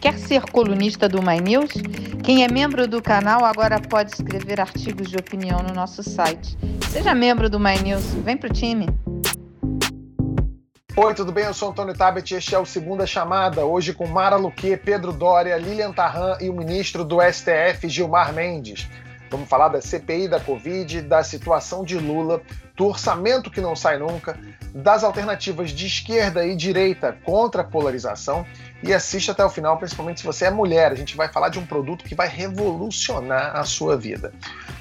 Quer ser colunista do My News? Quem é membro do canal agora pode escrever artigos de opinião no nosso site. Seja membro do My News, vem pro time. Oi, tudo bem? Eu sou Antônio Tabet e este é o Segunda Chamada, hoje com Mara Luque, Pedro Dória, Lilian Tarran e o ministro do STF, Gilmar Mendes. Vamos falar da CPI da Covid, da situação de Lula, do orçamento que não sai nunca, das alternativas de esquerda e direita contra a polarização e assiste até o final, principalmente se você é mulher. A gente vai falar de um produto que vai revolucionar a sua vida.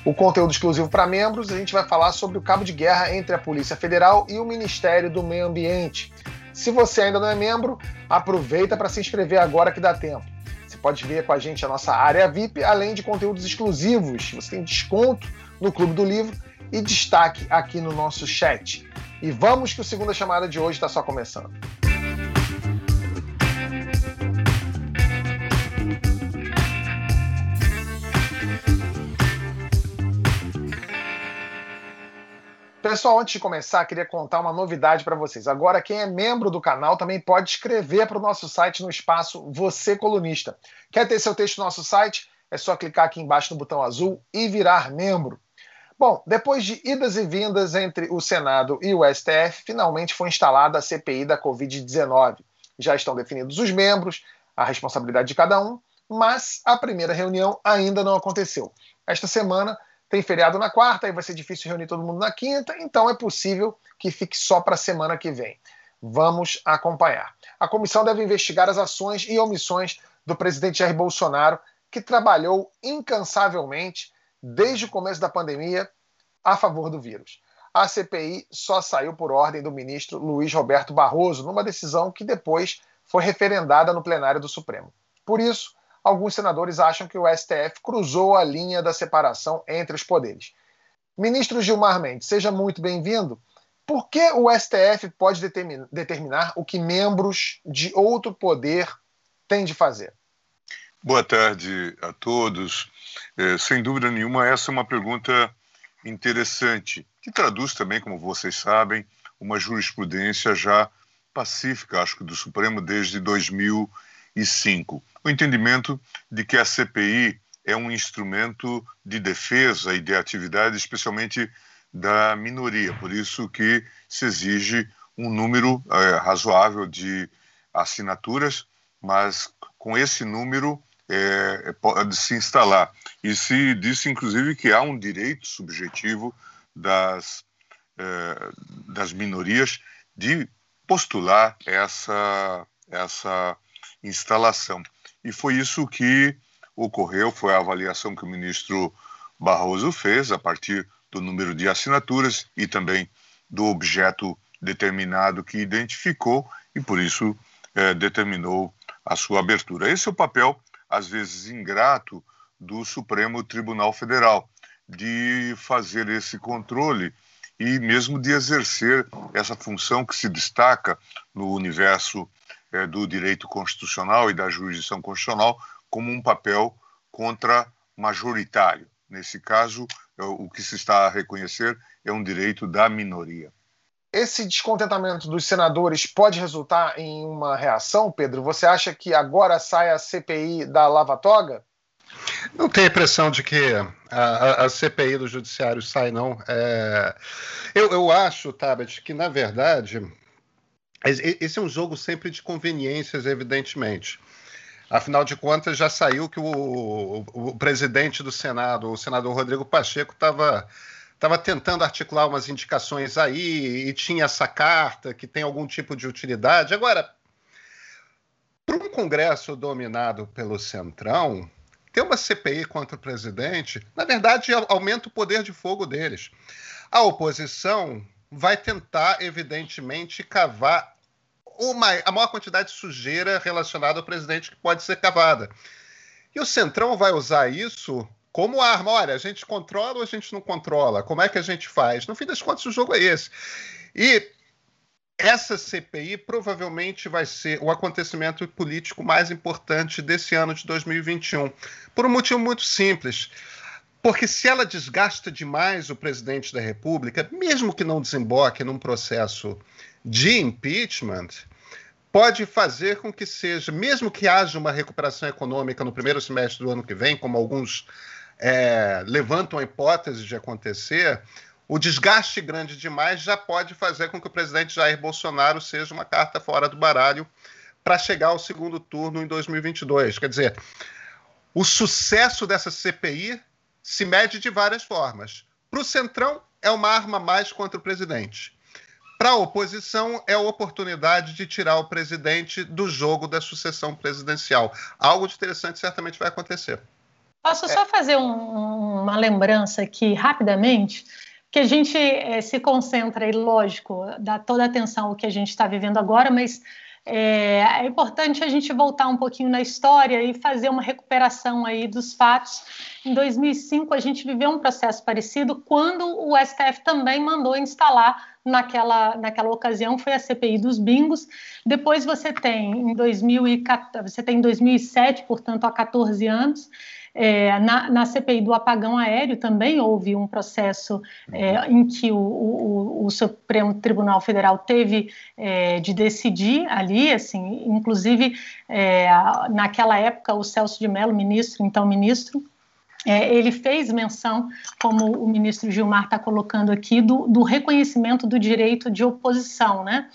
O conteúdo exclusivo para membros, a gente vai falar sobre o cabo de guerra entre a Polícia Federal e o Ministério do Meio Ambiente. Se você ainda não é membro, aproveita para se inscrever agora que dá tempo pode ver com a gente a nossa área VIP, além de conteúdos exclusivos. Você tem desconto no Clube do Livro e destaque aqui no nosso chat. E vamos que o segunda chamada de hoje está só começando. Pessoal, antes de começar, queria contar uma novidade para vocês. Agora, quem é membro do canal também pode escrever para o nosso site no espaço Você Colunista. Quer ter seu texto no nosso site? É só clicar aqui embaixo no botão azul e virar membro. Bom, depois de idas e vindas entre o Senado e o STF, finalmente foi instalada a CPI da Covid-19. Já estão definidos os membros, a responsabilidade de cada um, mas a primeira reunião ainda não aconteceu. Esta semana tem feriado na quarta, aí vai ser difícil reunir todo mundo na quinta, então é possível que fique só para a semana que vem. Vamos acompanhar. A comissão deve investigar as ações e omissões do presidente Jair Bolsonaro, que trabalhou incansavelmente desde o começo da pandemia a favor do vírus. A CPI só saiu por ordem do ministro Luiz Roberto Barroso, numa decisão que depois foi referendada no plenário do Supremo. Por isso, alguns senadores acham que o STF cruzou a linha da separação entre os poderes. Ministro Gilmar Mendes, seja muito bem-vindo. Por que o STF pode determinar o que membros de outro poder têm de fazer? Boa tarde a todos. É, sem dúvida nenhuma, essa é uma pergunta interessante, que traduz também, como vocês sabem, uma jurisprudência já pacífica, acho que do Supremo desde 2005 o entendimento de que a CPI é um instrumento de defesa e de atividade, especialmente da minoria. Por isso que se exige um número é, razoável de assinaturas, mas com esse número é, pode se instalar. E se disse, inclusive, que há um direito subjetivo das, é, das minorias de postular essa, essa instalação. E foi isso que ocorreu, foi a avaliação que o ministro Barroso fez a partir do número de assinaturas e também do objeto determinado que identificou e por isso é, determinou a sua abertura. Esse é o papel, às vezes ingrato, do Supremo Tribunal Federal, de fazer esse controle e mesmo de exercer essa função que se destaca no universo é, do direito constitucional e da jurisdição constitucional como um papel contra-majoritário. Nesse caso, é, o que se está a reconhecer é um direito da minoria. Esse descontentamento dos senadores pode resultar em uma reação, Pedro? Você acha que agora sai a CPI da Lava Toga? Não tenho a impressão de que a, a CPI do Judiciário sai, não. É... Eu, eu acho, Tabet, que na verdade esse é um jogo sempre de conveniências, evidentemente. Afinal de contas, já saiu que o, o, o presidente do Senado, o senador Rodrigo Pacheco, estava estava tentando articular umas indicações aí e tinha essa carta que tem algum tipo de utilidade. Agora, para um Congresso dominado pelo Centrão, ter uma CPI contra o presidente, na verdade, aumenta o poder de fogo deles. A oposição vai tentar, evidentemente, cavar uma, a maior quantidade de sujeira relacionada ao presidente que pode ser cavada. E o Centrão vai usar isso como arma. Olha, a gente controla ou a gente não controla? Como é que a gente faz? No fim das contas, o jogo é esse. E essa CPI provavelmente vai ser o acontecimento político mais importante desse ano de 2021. Por um motivo muito simples. Porque se ela desgasta demais o presidente da República, mesmo que não desemboque num processo de impeachment, pode fazer com que seja, mesmo que haja uma recuperação econômica no primeiro semestre do ano que vem, como alguns é, levantam a hipótese de acontecer, o desgaste grande demais já pode fazer com que o presidente Jair Bolsonaro seja uma carta fora do baralho para chegar ao segundo turno em 2022. Quer dizer, o sucesso dessa CPI se mede de várias formas. Para o Centrão, é uma arma mais contra o presidente. Para a oposição, é a oportunidade de tirar o presidente do jogo da sucessão presidencial. Algo de interessante certamente vai acontecer. Posso só fazer um, uma lembrança aqui rapidamente? Que a gente é, se concentra, e lógico, dá toda a atenção ao que a gente está vivendo agora, mas é, é, importante a gente voltar um pouquinho na história e fazer uma recuperação aí dos fatos. Em 2005, a gente viveu um processo parecido quando o STF também mandou instalar naquela, naquela ocasião foi a CPI dos bingos. Depois você tem em 2014, você tem em 2007, portanto há 14 anos, é, na, na, CPI do apagão aéreo também houve um processo é, uhum. em que o, o, o, Supremo Tribunal Federal teve é, de decidir ali, assim, inclusive é, naquela época o Celso de Mello, ministro, então ministro, é, ele fez menção, como o ministro Gilmar está colocando aqui, do, do reconhecimento do direito de oposição, né?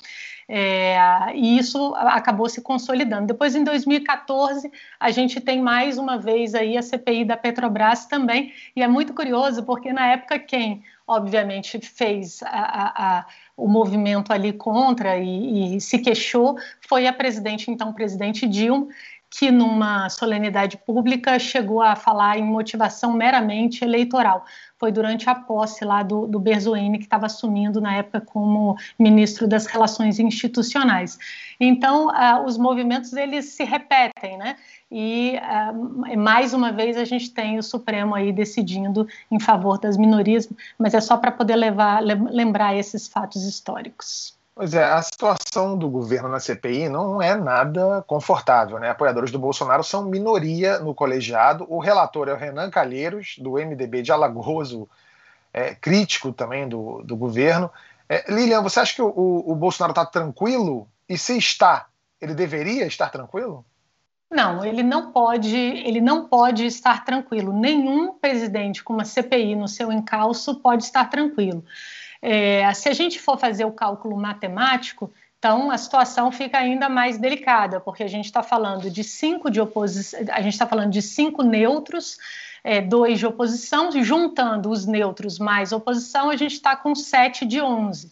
É, e isso acabou se consolidando. Depois, em 2014, a gente tem mais uma vez aí a CPI da Petrobras também, e é muito curioso porque na época quem, obviamente, fez a, a, a, o movimento ali contra e, e se queixou foi a presidente, então presidente Dilma, que numa solenidade pública chegou a falar em motivação meramente eleitoral. Foi durante a posse lá do, do Berzoini, que estava assumindo na época como ministro das Relações Institucionais. Então, uh, os movimentos eles se repetem, né? E uh, mais uma vez a gente tem o Supremo aí decidindo em favor das minorias, mas é só para poder levar, lembrar esses fatos históricos. Pois é, a situação do governo na CPI não é nada confortável, né? Apoiadores do Bolsonaro são minoria no colegiado. O relator é o Renan Calheiros, do MDB de Alagoas, é, crítico também do, do governo. É, Lilian, você acha que o, o Bolsonaro está tranquilo? E se está, ele deveria estar tranquilo? Não, ele não pode, ele não pode estar tranquilo. Nenhum presidente com uma CPI no seu encalço pode estar tranquilo. É, se a gente for fazer o cálculo matemático, então a situação fica ainda mais delicada, porque a gente está falando de cinco de oposição, a gente está falando de cinco neutros, é, dois de oposição, juntando os neutros mais oposição, a gente está com sete de onze.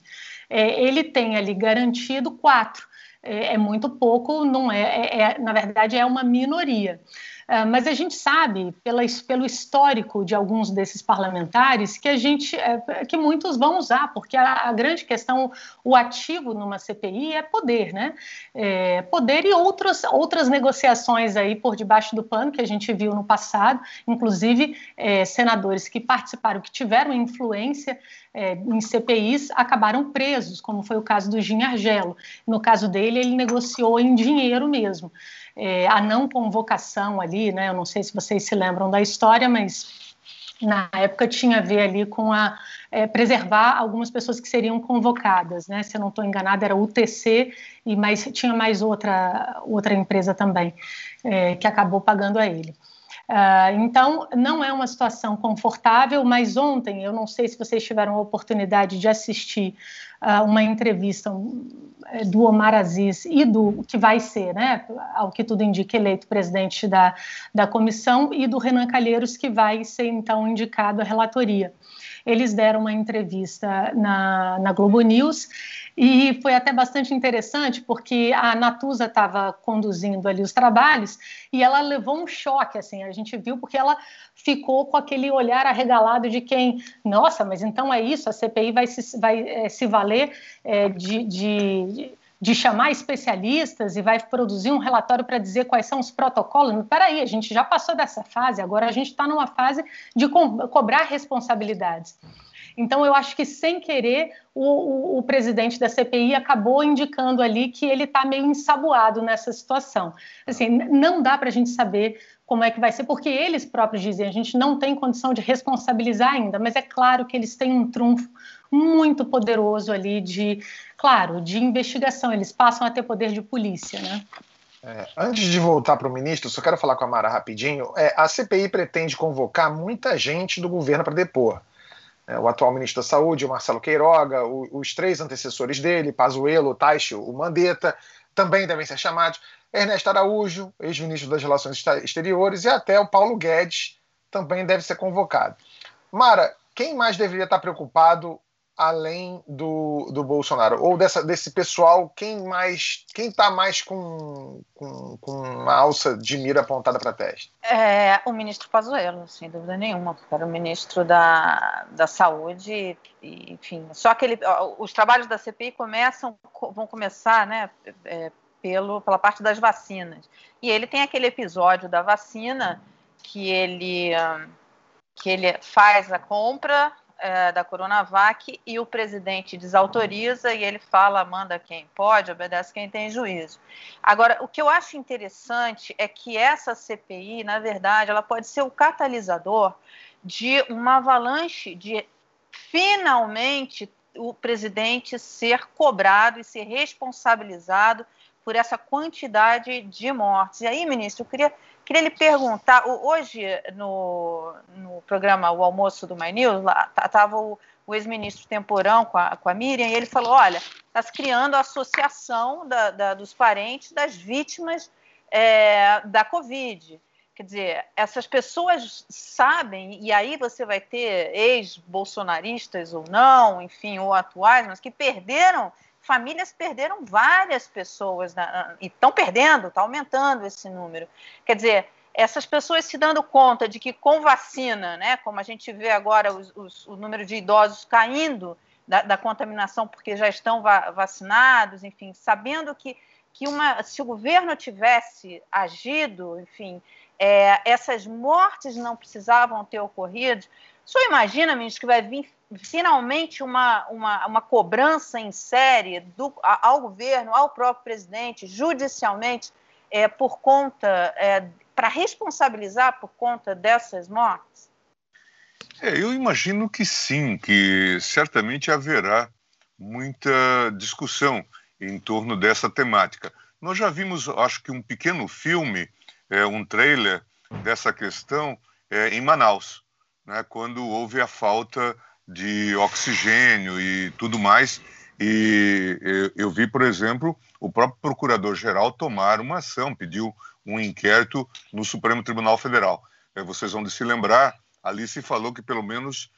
É, ele tem ali garantido quatro. É, é muito pouco, não é, é, é, na verdade é uma minoria. Ah, mas a gente sabe, pela, pelo histórico de alguns desses parlamentares, que a gente, é, que muitos vão usar, porque a, a, grande questão, o ativo numa CPI é poder, né? É, poder e outros, outras negociações aí por debaixo do pano que a gente viu no passado, inclusive é, senadores que participaram, que tiveram influência é, em CPIs acabaram presos, como foi o caso do Gin Argelo. No caso dele, ele negociou em dinheiro mesmo é, a não convocação ali, né? Eu não sei se vocês se lembram da história, mas na época tinha a ver ali com a é, preservar algumas pessoas que seriam convocadas, né? Se eu não estou enganada, era UTC e mais tinha mais outra outra empresa também é, que acabou pagando a ele. Uh, então, não é uma situação confortável, mas ontem, eu não sei se vocês tiveram a oportunidade de assistir uh, uma entrevista é, do Omar Aziz e do que vai ser, né, ao que tudo indica, eleito presidente da, da comissão, e do Renan Calheiros, que vai ser então indicado à relatoria. Eles deram uma entrevista na, na Globo News e foi até bastante interessante porque a Natuza estava conduzindo ali os trabalhos e ela levou um choque, assim, a gente viu porque ela ficou com aquele olhar arregalado de quem, nossa, mas então é isso, a CPI vai se, vai, é, se valer é, de, de de chamar especialistas e vai produzir um relatório para dizer quais são os protocolos. Peraí, a gente já passou dessa fase, agora a gente está numa fase de co cobrar responsabilidades. Então, eu acho que, sem querer, o, o, o presidente da CPI acabou indicando ali que ele está meio ensaboado nessa situação. Assim, não dá para a gente saber como é que vai ser, porque eles próprios dizem a gente não tem condição de responsabilizar ainda, mas é claro que eles têm um trunfo muito poderoso ali de, claro, de investigação. Eles passam a ter poder de polícia, né? É, antes de voltar para o ministro, só quero falar com a Mara rapidinho. É, a CPI pretende convocar muita gente do governo para depor. É, o atual ministro da Saúde, o Marcelo Queiroga, o, os três antecessores dele, Pazuello, o Taishi, o Mandetta, também devem ser chamados. Ernesto Araújo, ex-ministro das Relações Exteriores, e até o Paulo Guedes também deve ser convocado. Mara, quem mais deveria estar preocupado além do, do Bolsonaro? Ou dessa, desse pessoal, quem mais quem está mais com, com, com uma alça de mira apontada para a testa? É o ministro Pazuello, sem dúvida nenhuma, porque era o ministro da, da Saúde, e, enfim. Só que ele, os trabalhos da CPI começam, vão começar, né, é, pelo, pela parte das vacinas. E ele tem aquele episódio da vacina que ele, que ele faz a compra é, da Coronavac e o presidente desautoriza e ele fala, manda quem pode, obedece quem tem juízo. Agora, o que eu acho interessante é que essa CPI, na verdade, ela pode ser o catalisador de uma avalanche de finalmente o presidente ser cobrado e ser responsabilizado por essa quantidade de mortes. E aí, ministro, eu queria Queria lhe perguntar, hoje no, no programa O Almoço do My News, estava o, o ex-ministro Temporão com a, com a Miriam, e ele falou, olha, está se criando a associação da, da, dos parentes das vítimas é, da Covid. Quer dizer, essas pessoas sabem, e aí você vai ter ex-bolsonaristas ou não, enfim, ou atuais, mas que perderam famílias perderam várias pessoas na, e estão perdendo, está aumentando esse número. Quer dizer, essas pessoas se dando conta de que com vacina, né, como a gente vê agora os, os, o número de idosos caindo da, da contaminação porque já estão va vacinados, enfim, sabendo que, que uma, se o governo tivesse agido, enfim, é, essas mortes não precisavam ter ocorrido. Senhor imagina, ministro, que vai vir finalmente uma, uma, uma cobrança em série do, ao governo, ao próprio presidente, judicialmente, é, por conta, é, para responsabilizar por conta dessas mortes? É, eu imagino que sim, que certamente haverá muita discussão em torno dessa temática. Nós já vimos, acho que um pequeno filme, é, um trailer dessa questão é, em Manaus, né, quando houve a falta de oxigênio e tudo mais. E eu, vi, por exemplo, o próprio procurador-geral tomar uma ação, pediu um inquérito no Supremo Tribunal Federal. É, vocês vão se lembrar, ali se falou que pelo menos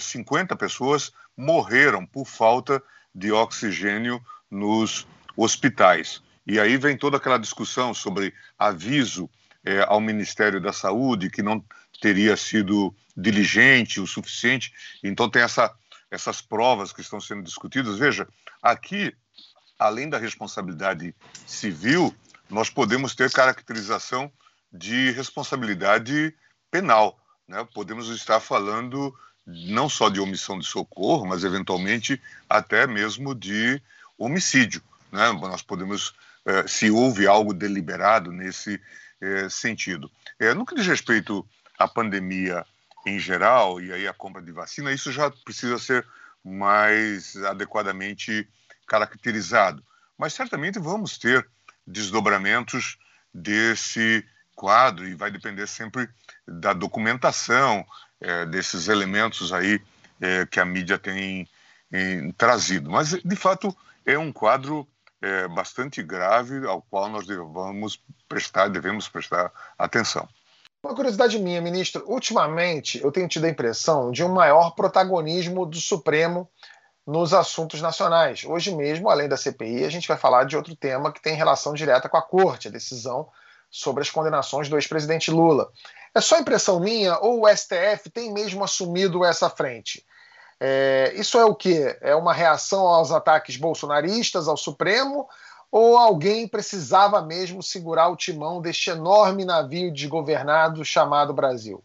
50 é, pessoas morreram por falta de oxigênio nos hospitais. E aí vem toda aquela discussão sobre aviso é, ao Ministério da Saúde que não teria sido diligente o suficiente. Então, tem essa, essas provas que estão sendo discutidas. Veja, aqui, além da responsabilidade civil, nós podemos ter caracterização de responsabilidade penal. Né? Podemos estar falando não só de omissão de socorro, mas eventualmente até mesmo de homicídio. Né? Nós podemos, eh, se houve algo deliberado nesse eh, sentido. Eh, no que diz respeito à pandemia em geral, e aí a compra de vacina, isso já precisa ser mais adequadamente caracterizado. Mas certamente vamos ter desdobramentos desse quadro e vai depender sempre da documentação é, desses elementos aí é, que a mídia tem em, trazido. Mas, de fato, é um quadro é, bastante grave ao qual nós devemos prestar, devemos prestar atenção. Uma curiosidade minha, ministro. Ultimamente, eu tenho tido a impressão de um maior protagonismo do Supremo nos assuntos nacionais. Hoje mesmo, além da CPI, a gente vai falar de outro tema que tem relação direta com a Corte, a decisão sobre as condenações do ex-presidente Lula. É só impressão minha ou o STF tem mesmo assumido essa frente? É, isso é o quê? É uma reação aos ataques bolsonaristas ao Supremo ou alguém precisava mesmo segurar o timão deste enorme navio desgovernado chamado Brasil?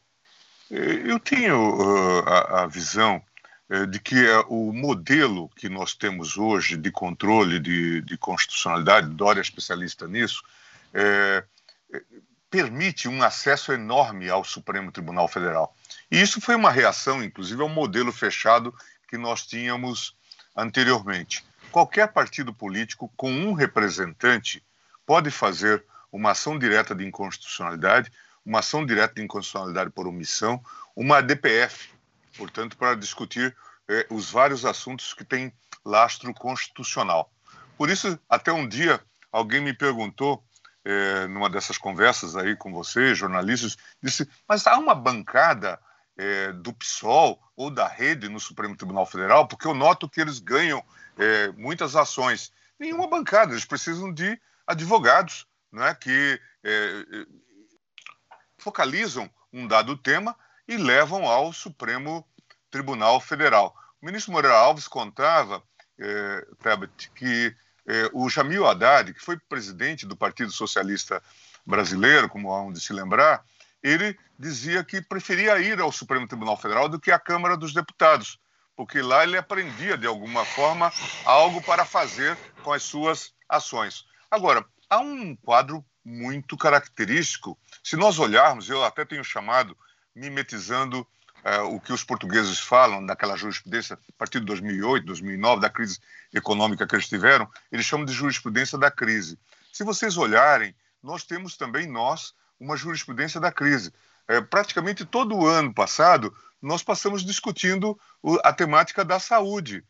Eu tenho uh, a, a, visão uh, de que uh, o modelo que nós temos hoje de controle de, de constitucionalidade, Dória é especialista nisso, permite um acesso enorme ao Supremo Tribunal Federal. E isso foi uma reação, inclusive, ao modelo fechado que nós tínhamos anteriormente. Qualquer partido político com um representante pode fazer uma ação direta de inconstitucionalidade, uma ação direta de inconstitucionalidade por omissão, uma DPF, portanto, para discutir eh, os vários assuntos que têm lastro constitucional. Por isso, até um dia, alguém me perguntou, eh, numa dessas conversas aí com você, jornalistas, disse: Mas há uma bancada eh, do PSOL ou da rede no Supremo Tribunal Federal? Porque eu noto que eles ganham eh, muitas ações. Nenhuma bancada, eles precisam de advogados né, que eh, focalizam um dado tema e levam ao Supremo Tribunal Federal. O ministro Moreira Alves contava, eh, que eh, o Jamil Haddad, que foi presidente do Partido Socialista Brasileiro, como há de se lembrar, ele dizia que preferia ir ao Supremo Tribunal Federal do que à Câmara dos Deputados, porque lá ele aprendia, de alguma forma, algo para fazer com as suas ações. Agora, há um quadro muito característico. Se nós olharmos, eu até tenho chamado, mimetizando é, o que os portugueses falam daquela jurisprudência a partir de 2008, 2009, da crise econômica que eles tiveram, eles chamam de jurisprudência da crise. Se vocês olharem, nós temos também, nós, uma jurisprudência da crise. É, praticamente todo o ano passado, nós passamos discutindo a temática da saúde.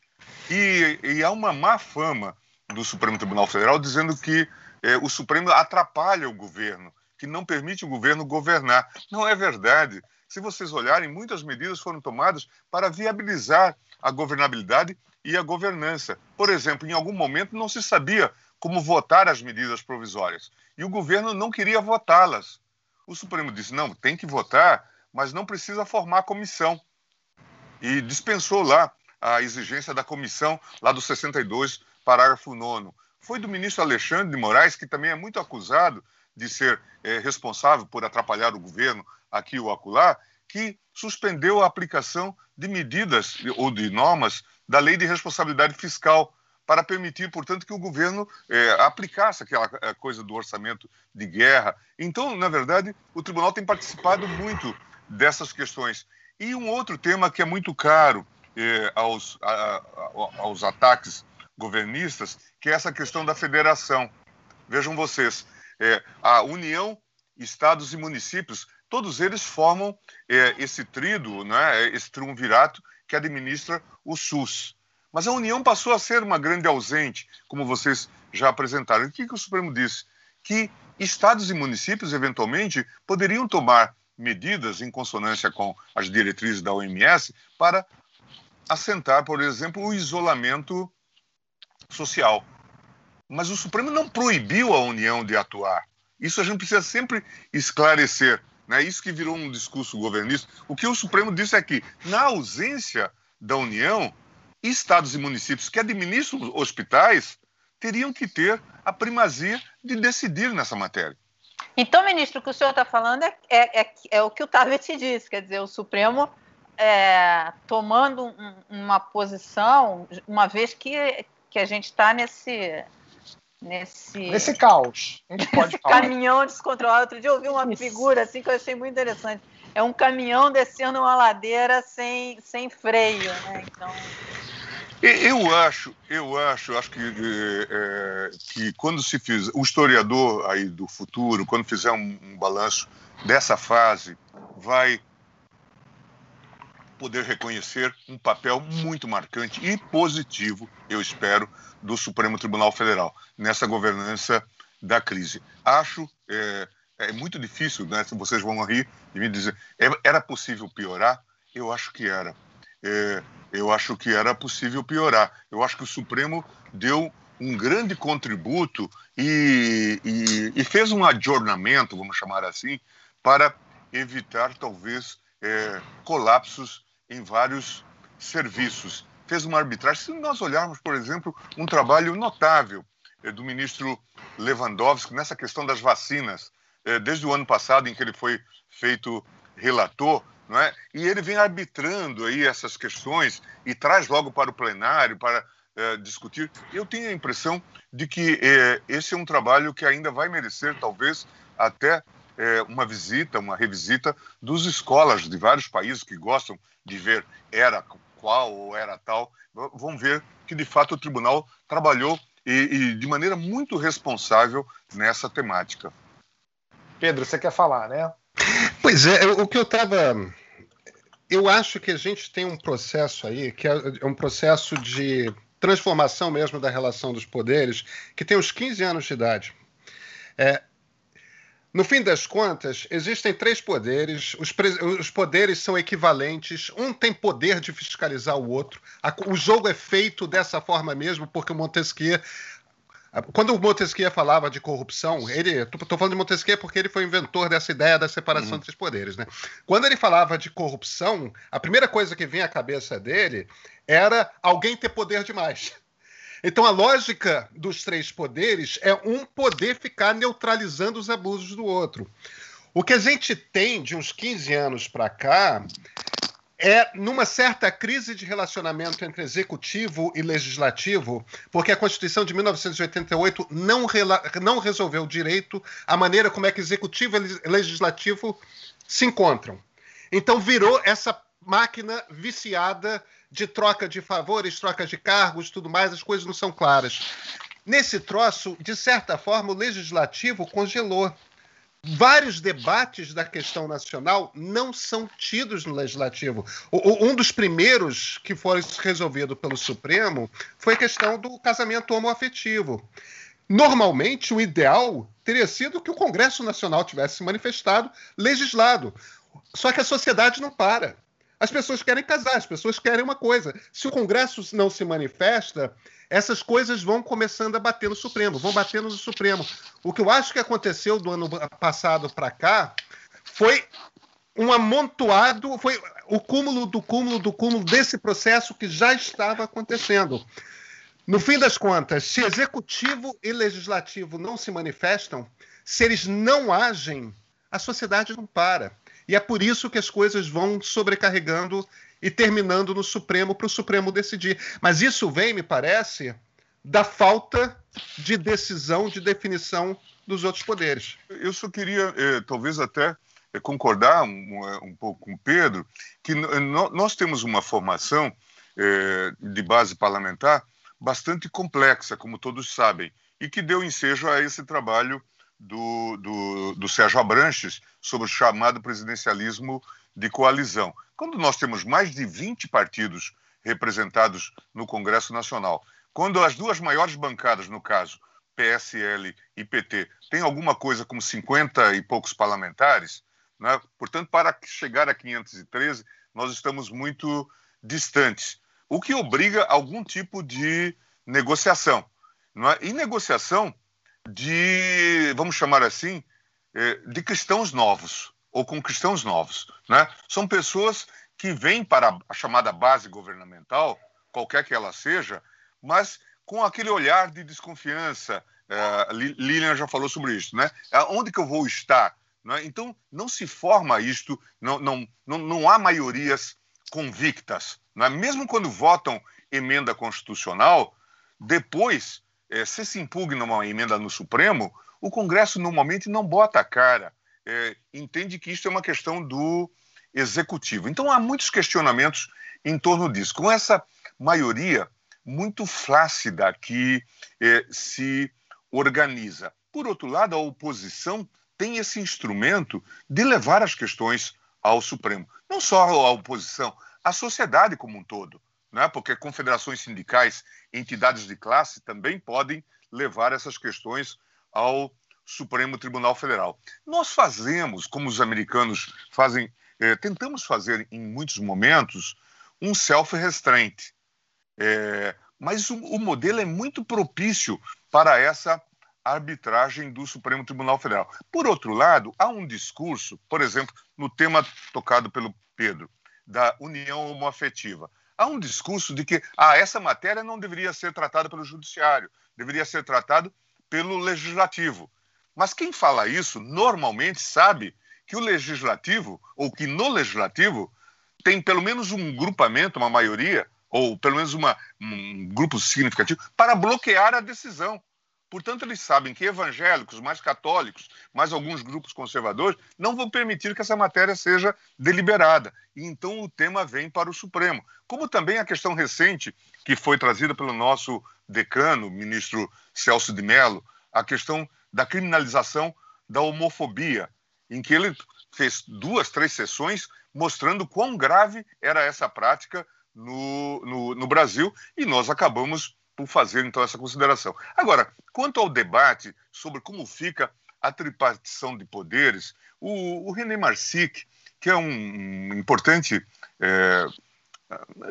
E, e há uma má fama do Supremo Tribunal Federal dizendo que é, o Supremo atrapalha o governo, que não permite o governo governar. Não é verdade. Se vocês olharem, muitas medidas foram tomadas para viabilizar a governabilidade e a governança. Por exemplo, em algum momento não se sabia como votar as medidas provisórias e o governo não queria votá-las. O Supremo disse: não, tem que votar, mas não precisa formar comissão. E dispensou lá a exigência da comissão, lá do 62, parágrafo 9. Foi do ministro Alexandre de Moraes, que também é muito acusado de ser é, responsável por atrapalhar o governo aqui ou acolá, que suspendeu a aplicação de medidas ou de normas da Lei de Responsabilidade Fiscal para permitir, portanto, que o governo é, aplicasse aquela é, coisa do orçamento de guerra. Então, na verdade, o tribunal tem participado muito dessas questões. E um outro tema que é muito caro é, aos, a, a, aos ataques governistas, que é essa questão da federação. Vejam vocês, é, a União, estados e municípios, todos eles formam esse trido, né, esse triunvirato que administra o SUS. Mas a União passou a ser uma grande ausente, como vocês já apresentaram. o que, que o Supremo disse? Que estados e municípios, eventualmente, poderiam tomar medidas em consonância com as diretrizes da OMS para assentar, por exemplo, o isolamento social. Mas o Supremo não proibiu a União de atuar. Isso a gente precisa sempre esclarecer. Né? Isso que virou um discurso governista. O que o Supremo disse é que, na ausência da União, estados e municípios que administram hospitais teriam que ter a primazia de decidir nessa matéria. Então, ministro, o que o senhor está falando é, é, é, é, o que o Tabet disse, quer dizer, o Supremo é, tomando um, uma posição, uma vez que, que a gente está nesse, nesse. Nesse caos. A gente pode falar. caminhão descontrolado. Outro dia eu vi uma figura assim que eu achei muito interessante. É um caminhão descendo uma ladeira sem, sem freio, né? Então. Eu acho, eu acho, acho que, é, que quando se fizer, o historiador aí do futuro, quando fizer um, um balanço dessa fase, vai poder reconhecer um papel muito marcante e positivo, eu espero, do Supremo Tribunal Federal nessa governança da crise. Acho é, é muito difícil, né? Vocês vão rir e me dizer, é, era possível piorar? Eu acho que era. É, eu acho que era possível piorar. Eu acho que o Supremo deu um grande contributo e, e, e fez um adornamento, vamos chamar assim, para evitar talvez é, colapsos em vários serviços. Fez uma arbitragem. Se nós olharmos, por exemplo, um trabalho notável eh, do ministro Lewandowski nessa questão das vacinas, desde o ano passado, em que ele foi feito relator, não é? e ele vem arbitrando aí essas questões e traz logo para o plenário para eh, discutir. Eu tenho a impressão de que esse é um trabalho que ainda vai merecer, talvez, até uma visita, uma revisita dos escolas de vários países que gostam de ver era qual ou era tal. Vamos ver que, de fato, o tribunal trabalhou e, e de maneira muito responsável nessa temática. Pedro, você quer falar, né? Pois é, o que eu estava. Eu acho que a gente tem um processo aí, que é um processo de transformação mesmo da relação dos poderes, que tem uns 15 anos de idade. É, no fim das contas, existem três poderes, os, os, poderes são equivalentes, um tem poder de fiscalizar o outro. o jogo é feito dessa forma mesmo, porque o Montesquieu. Quando o Montesquieu falava de corrupção, ele. Estou falando de Montesquieu porque ele foi o inventor dessa ideia da separação uhum. entre os poderes. Né? Quando ele falava de corrupção, a primeira coisa que vinha à cabeça dele era alguém ter poder demais. Então a lógica dos três poderes é um poder ficar neutralizando os abusos do outro. O que a gente tem de uns 15 anos para cá é numa certa crise de relacionamento entre executivo e legislativo, porque a Constituição de 1988 não, não resolveu direito a maneira como é que executivo e legislativo se encontram. Então virou essa máquina viciada de troca de favores, troca de cargos, tudo mais, as coisas não são claras. Nesse troço, de certa forma, o legislativo congelou. Vários debates da questão nacional não são tidos no legislativo. O, um dos primeiros que foi resolvido pelo Supremo foi a questão do casamento homoafetivo. Normalmente, o ideal teria sido que o Congresso Nacional tivesse se manifestado, legislado. Só que a sociedade não para. As pessoas querem casar, as pessoas querem uma coisa. Se o Congresso não se manifesta, essas coisas vão começando a bater no Supremo, vão batendo no Supremo. O que eu acho que aconteceu do ano passado para cá foi um amontoado, foi o cúmulo do cúmulo do cúmulo desse processo que já estava acontecendo. No fim das contas, se executivo e legislativo não se manifestam, se eles não agem, a sociedade não para. E é por isso que as coisas vão sobrecarregando e terminando no Supremo para o Supremo decidir. Mas isso vem, me parece, da falta de decisão, de definição dos outros poderes. Eu só queria, eh, talvez até eh, concordar um, eh, um, pouco com o Pedro, que nós temos uma formação de base parlamentar bastante complexa, como todos sabem, e que deu ensejo a esse trabalho do, do, do Sérgio Abranches sobre o chamado presidencialismo de coalizão. Quando nós temos mais de 20 partidos representados no Congresso Nacional, quando as duas maiores bancadas, no caso, PSL e PT, têm alguma coisa como 50 e poucos parlamentares, né? portanto, para chegar a 513, nós estamos muito distantes, o que obriga algum tipo de negociação. Não é? E negociação de, vamos chamar assim, é, de cristãos novos, ou com cristãos novos. Né? São pessoas que vêm para a chamada base governamental, qualquer que ela seja, mas com aquele olhar de desconfiança. É, Lilian já falou sobre isso, né? Onde que eu vou estar? Né? Então, não se forma isto, não, não, não, não há maiorias convictas. Né? Mesmo quando votam emenda constitucional, depois é, se se impugna uma emenda no Supremo, o Congresso normalmente não bota a cara, é, entende que isso é uma questão do Executivo. Então há muitos questionamentos em torno disso. Com essa maioria muito flácida que é, se organiza. Por outro lado, a oposição tem esse instrumento de levar as questões ao Supremo. Não só a oposição, a sociedade como um todo né? porque confederações sindicais, entidades de classe também podem levar essas questões ao Supremo Tribunal Federal. Nós fazemos, como os americanos fazem, eh, tentamos fazer em muitos momentos, um self-restraint. Eh, mas o, o modelo é muito propício para essa arbitragem do Supremo Tribunal Federal. Por outro lado, há um discurso, por exemplo, no tema tocado pelo Pedro, da união homoafetiva há um discurso de que ah, essa matéria não deveria ser tratada pelo judiciário, deveria ser tratado pelo legislativo. Mas quem fala isso normalmente sabe que o legislativo, ou que no legislativo, tem pelo menos um grupamento, uma maioria, ou pelo menos uma, um grupo significativo, para bloquear a decisão. Portanto, eles sabem que evangélicos, mais católicos, mais alguns grupos conservadores, não vão permitir que essa matéria seja deliberada. E então o tema vem para o Supremo. Como também a questão recente, que foi trazida pelo nosso decano, ministro Celso de Mello, a questão da criminalização da homofobia, em que ele fez duas, três sessões mostrando quão grave era essa prática no, no, no Brasil, e nós acabamos por fazer então essa consideração. Agora, quanto ao debate sobre como fica a tripartição de poderes, o, o René Marsic, que é um, importante é,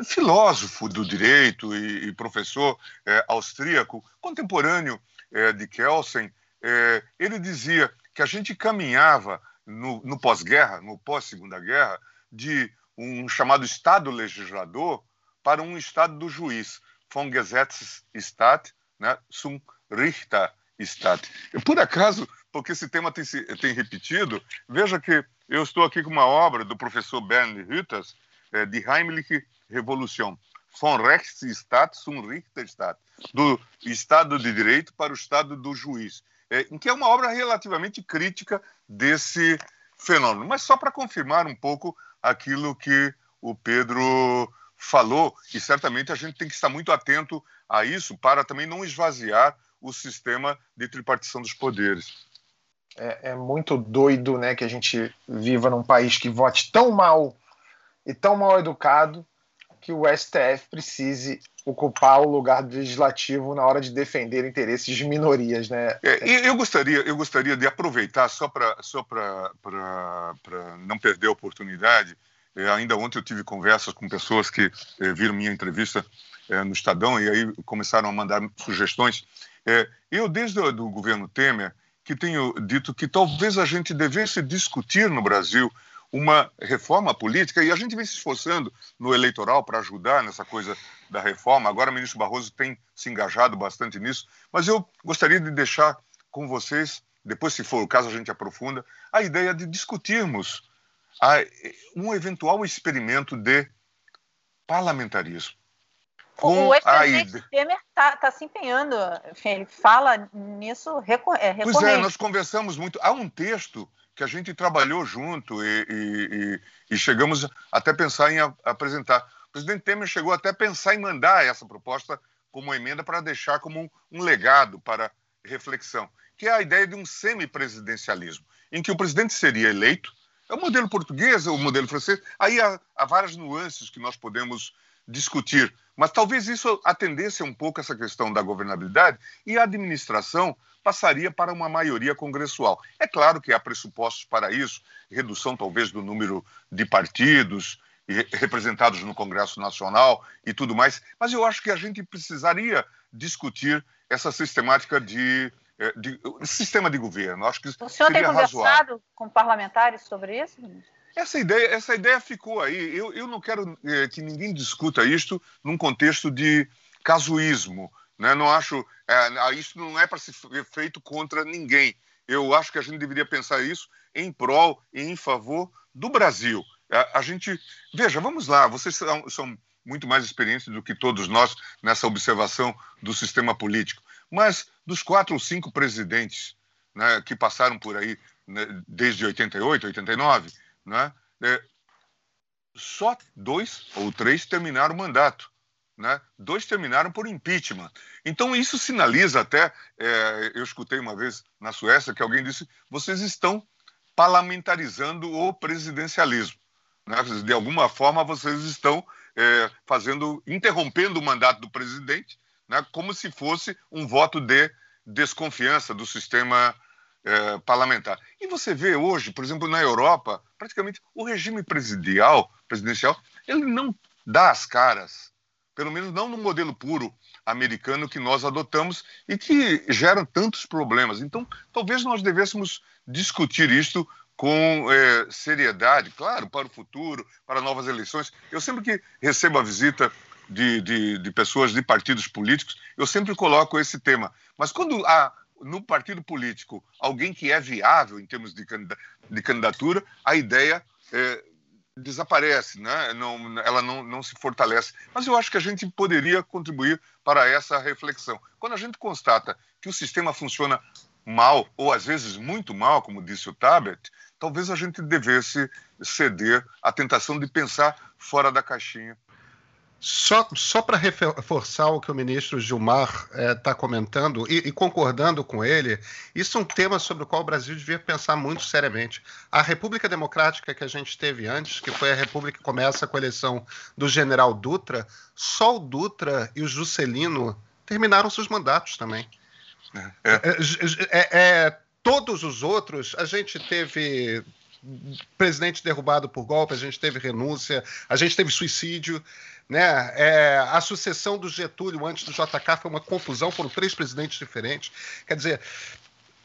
filósofo do direito e, e professor é, austríaco, contemporâneo é, de Kelsen, é, ele dizia que a gente caminhava no, pós-guerra, no pós-segunda guerra, de um chamado Estado legislador para um Estado do juiz, von Gesetzesstaat, né, zum Richterstaat. E por acaso, porque esse tema tem, tem repetido, veja que eu estou aqui com uma obra do professor Bernd Hütters, é, de Heimliche Revolution, von Rechtsstaat zum Richterstaat, do Estado de Direito para o Estado do Juiz, é, em que é uma obra relativamente crítica desse fenômeno. Mas só para confirmar um pouco aquilo que o Pedro falou, e certamente a gente tem que estar muito atento a isso para também não esvaziar o sistema de tripartição dos poderes. É, é, muito doido né, que a gente viva num país que vote tão mal e tão mal educado que o STF precise ocupar o lugar do legislativo na hora de defender interesses de minorias, né? É, eu gostaria, eu gostaria de aproveitar só para só para não perder a oportunidade. É, ainda ontem eu tive conversas com pessoas que é, viram minha entrevista é, no Estadão e aí começaram a mandar sugestões. Eu desde o do governo Temer que tenho dito que talvez a gente devesse discutir no Brasil uma reforma política, e a gente vem se esforçando no eleitoral para ajudar nessa coisa da reforma. Agora o ministro Barroso tem se engajado bastante nisso, mas eu gostaria de deixar com vocês, depois, se for o caso, a gente aprofunda, a ideia de discutirmos a, um eventual experimento de parlamentarismo. Com o ex-presidente Temer está tá se empenhando, ele fala nisso recorrente. Pois é, nós conversamos muito. Há um texto que a gente trabalhou junto e, e, e, e chegamos até pensar em a, apresentar. O presidente Temer chegou até a pensar em mandar essa proposta como emenda para deixar como um, um legado para reflexão, que é a ideia de um semipresidencialismo, em que o presidente seria eleito, é o modelo português, o modelo francês, aí há, há várias nuances que nós podemos discutir, mas talvez isso atendesse um pouco essa questão da governabilidade e a administração passaria para uma maioria congressual. É claro que há pressupostos para isso, redução talvez do número de partidos representados no Congresso Nacional e tudo mais, mas eu acho que a gente precisaria discutir essa sistemática de, de, de sistema de governo. Acho que o senhor tem conversado razoável. com parlamentares sobre isso? Essa ideia, essa ideia ficou aí. Eu, eu não quero eh, que ninguém discuta isto num contexto de casuísmo. Né? Não acho, é, isso não é para ser feito contra ninguém. Eu acho que a gente deveria pensar isso em prol e em favor do Brasil. A, a gente, veja, vamos lá. Vocês são, são muito mais experientes do que todos nós nessa observação do sistema político. Mas dos quatro ou cinco presidentes né, que passaram por aí né, desde 88, 89, né, é, só dois ou três terminaram o mandato né? dois terminaram por impeachment. Então, isso sinaliza até. É, eu escutei uma vez na Suécia que alguém disse: vocês estão parlamentarizando o presidencialismo. Né? De alguma forma, vocês estão é, fazendo, interrompendo o mandato do presidente, né? como se fosse um voto de desconfiança do sistema é, parlamentar. E você vê hoje, por exemplo, na Europa, praticamente o regime presidencial, presidencial ele não dá as caras pelo menos não no modelo puro americano que nós adotamos e que gera tantos problemas. Então, talvez nós devêssemos discutir isto com é, seriedade, claro, para o futuro, para novas eleições. Eu sempre que recebo a visita de, de, de pessoas de partidos políticos, eu sempre coloco esse tema. Mas quando há no partido político alguém que é viável em termos de, de candidatura, a ideia é, desaparece, né? não, ela não, não se fortalece. Mas eu acho que a gente poderia contribuir para essa reflexão. Quando a gente constata que o sistema funciona mal, ou às vezes muito mal, como disse o Tabet, talvez a gente devesse ceder à tentação de pensar fora da caixinha. Só, só para reforçar o que o ministro Gilmar está eh, é, comentando e, e, concordando com ele, isso é um tema sobre o qual o Brasil devia pensar muito seriamente. A República Democrática que a gente teve antes, que foi a República que começa com a eleição do general Dutra, só o Dutra e o Juscelino terminaram seus mandatos também. É, é. é, é todos os outros, a gente teve presidente derrubado por golpe, a gente teve renúncia, a gente teve suicídio. Né? É, a sucessão do Getúlio antes do JK foi uma confusão, foram três presidentes diferentes. Quer dizer,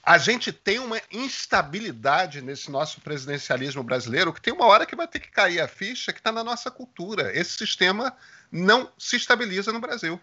a gente tem uma instabilidade nesse nosso presidencialismo brasileiro que tem uma hora que vai ter que cair a ficha que está na nossa cultura. Esse sistema não se estabiliza no Brasil.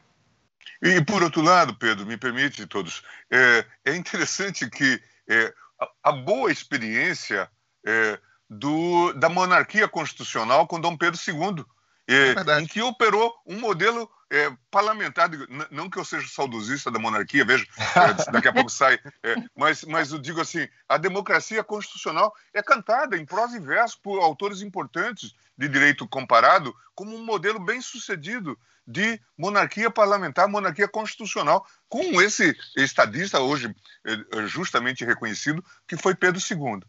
E, por outro lado, Pedro, me permite todos, é, é interessante que é, a, a, boa experiência é, do, da monarquia constitucional com Dom Pedro II, é, em que operou um modelo é, parlamentar, não que eu seja saudosista da monarquia, veja, é, daqui a pouco sai, é, mas, mas eu digo assim, a democracia constitucional é cantada em prosa e verso por autores importantes de direito comparado como um modelo bem sucedido de monarquia parlamentar, monarquia constitucional, com esse estadista hoje é, justamente reconhecido, que foi Pedro II.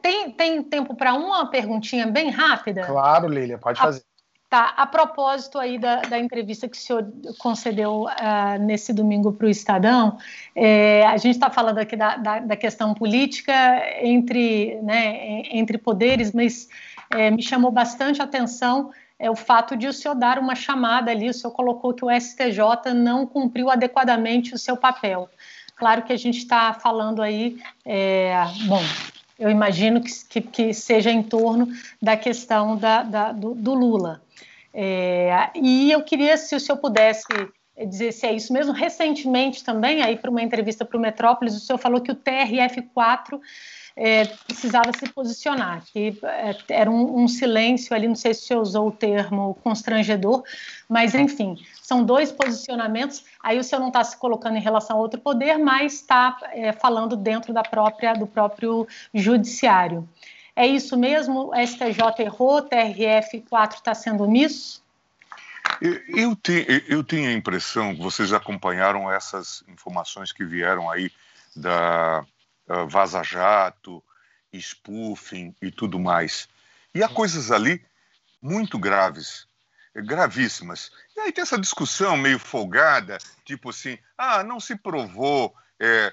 Tem, tem tempo para uma perguntinha bem rápida? Claro, Lília, pode fazer. A, tá, a propósito aí da, da entrevista que o senhor concedeu uh, nesse domingo para o Estadão, é, a gente está falando aqui da, da, da, questão política entre, né, entre poderes, mas é, me chamou bastante a atenção é o fato de o senhor dar uma chamada ali, o senhor colocou que o STJ não cumpriu adequadamente o seu papel. Claro que a gente está falando aí, é, bom, eu imagino que, que, que, seja em torno da questão da, da do, do, Lula. É, e eu queria, se o senhor pudesse dizer se é isso mesmo. Recentemente também, aí para uma entrevista para o Metrópolis, o senhor falou que o TRF4 é, precisava se posicionar, que é, era um, um, silêncio ali, não sei se você usou o termo constrangedor, mas enfim, são dois posicionamentos, aí o senhor não está se colocando em relação a outro poder, mas está é, falando dentro da própria, do próprio judiciário. É isso mesmo? O STJ errou, TRF4 está sendo omisso? Eu, eu, te, eu tenho a impressão vocês acompanharam essas informações que vieram aí da, uh, Vaza Jato, spoofing e tudo mais. E há coisas ali muito graves, gravíssimas. E aí tem essa discussão meio folgada, tipo assim, ah, não se provou. É,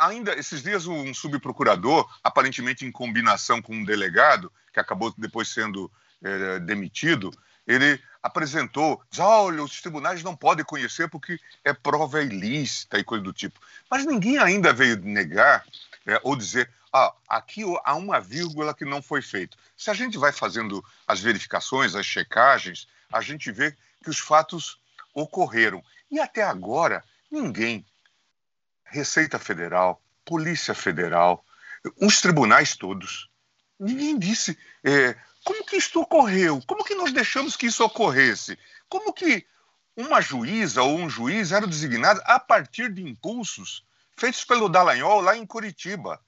ainda esses dias um subprocurador, aparentemente em combinação com um delegado, que acabou depois sendo é, demitido, ele apresentou, diz, olha, os tribunais não podem conhecer porque é prova ilícita e coisa do tipo. Mas ninguém ainda veio negar é, ou dizer, ah, aqui há uma vírgula que não foi feita. Se a gente vai fazendo as verificações, as checagens, a gente vê que os fatos ocorreram. E até agora, ninguém, Receita Federal, Polícia Federal, os tribunais todos, ninguém disse é, como que isso ocorreu, como que nós deixamos que isso ocorresse, como que uma juíza ou um juiz era designado a partir de impulsos feitos pelo Dallagnol lá em Curitiba.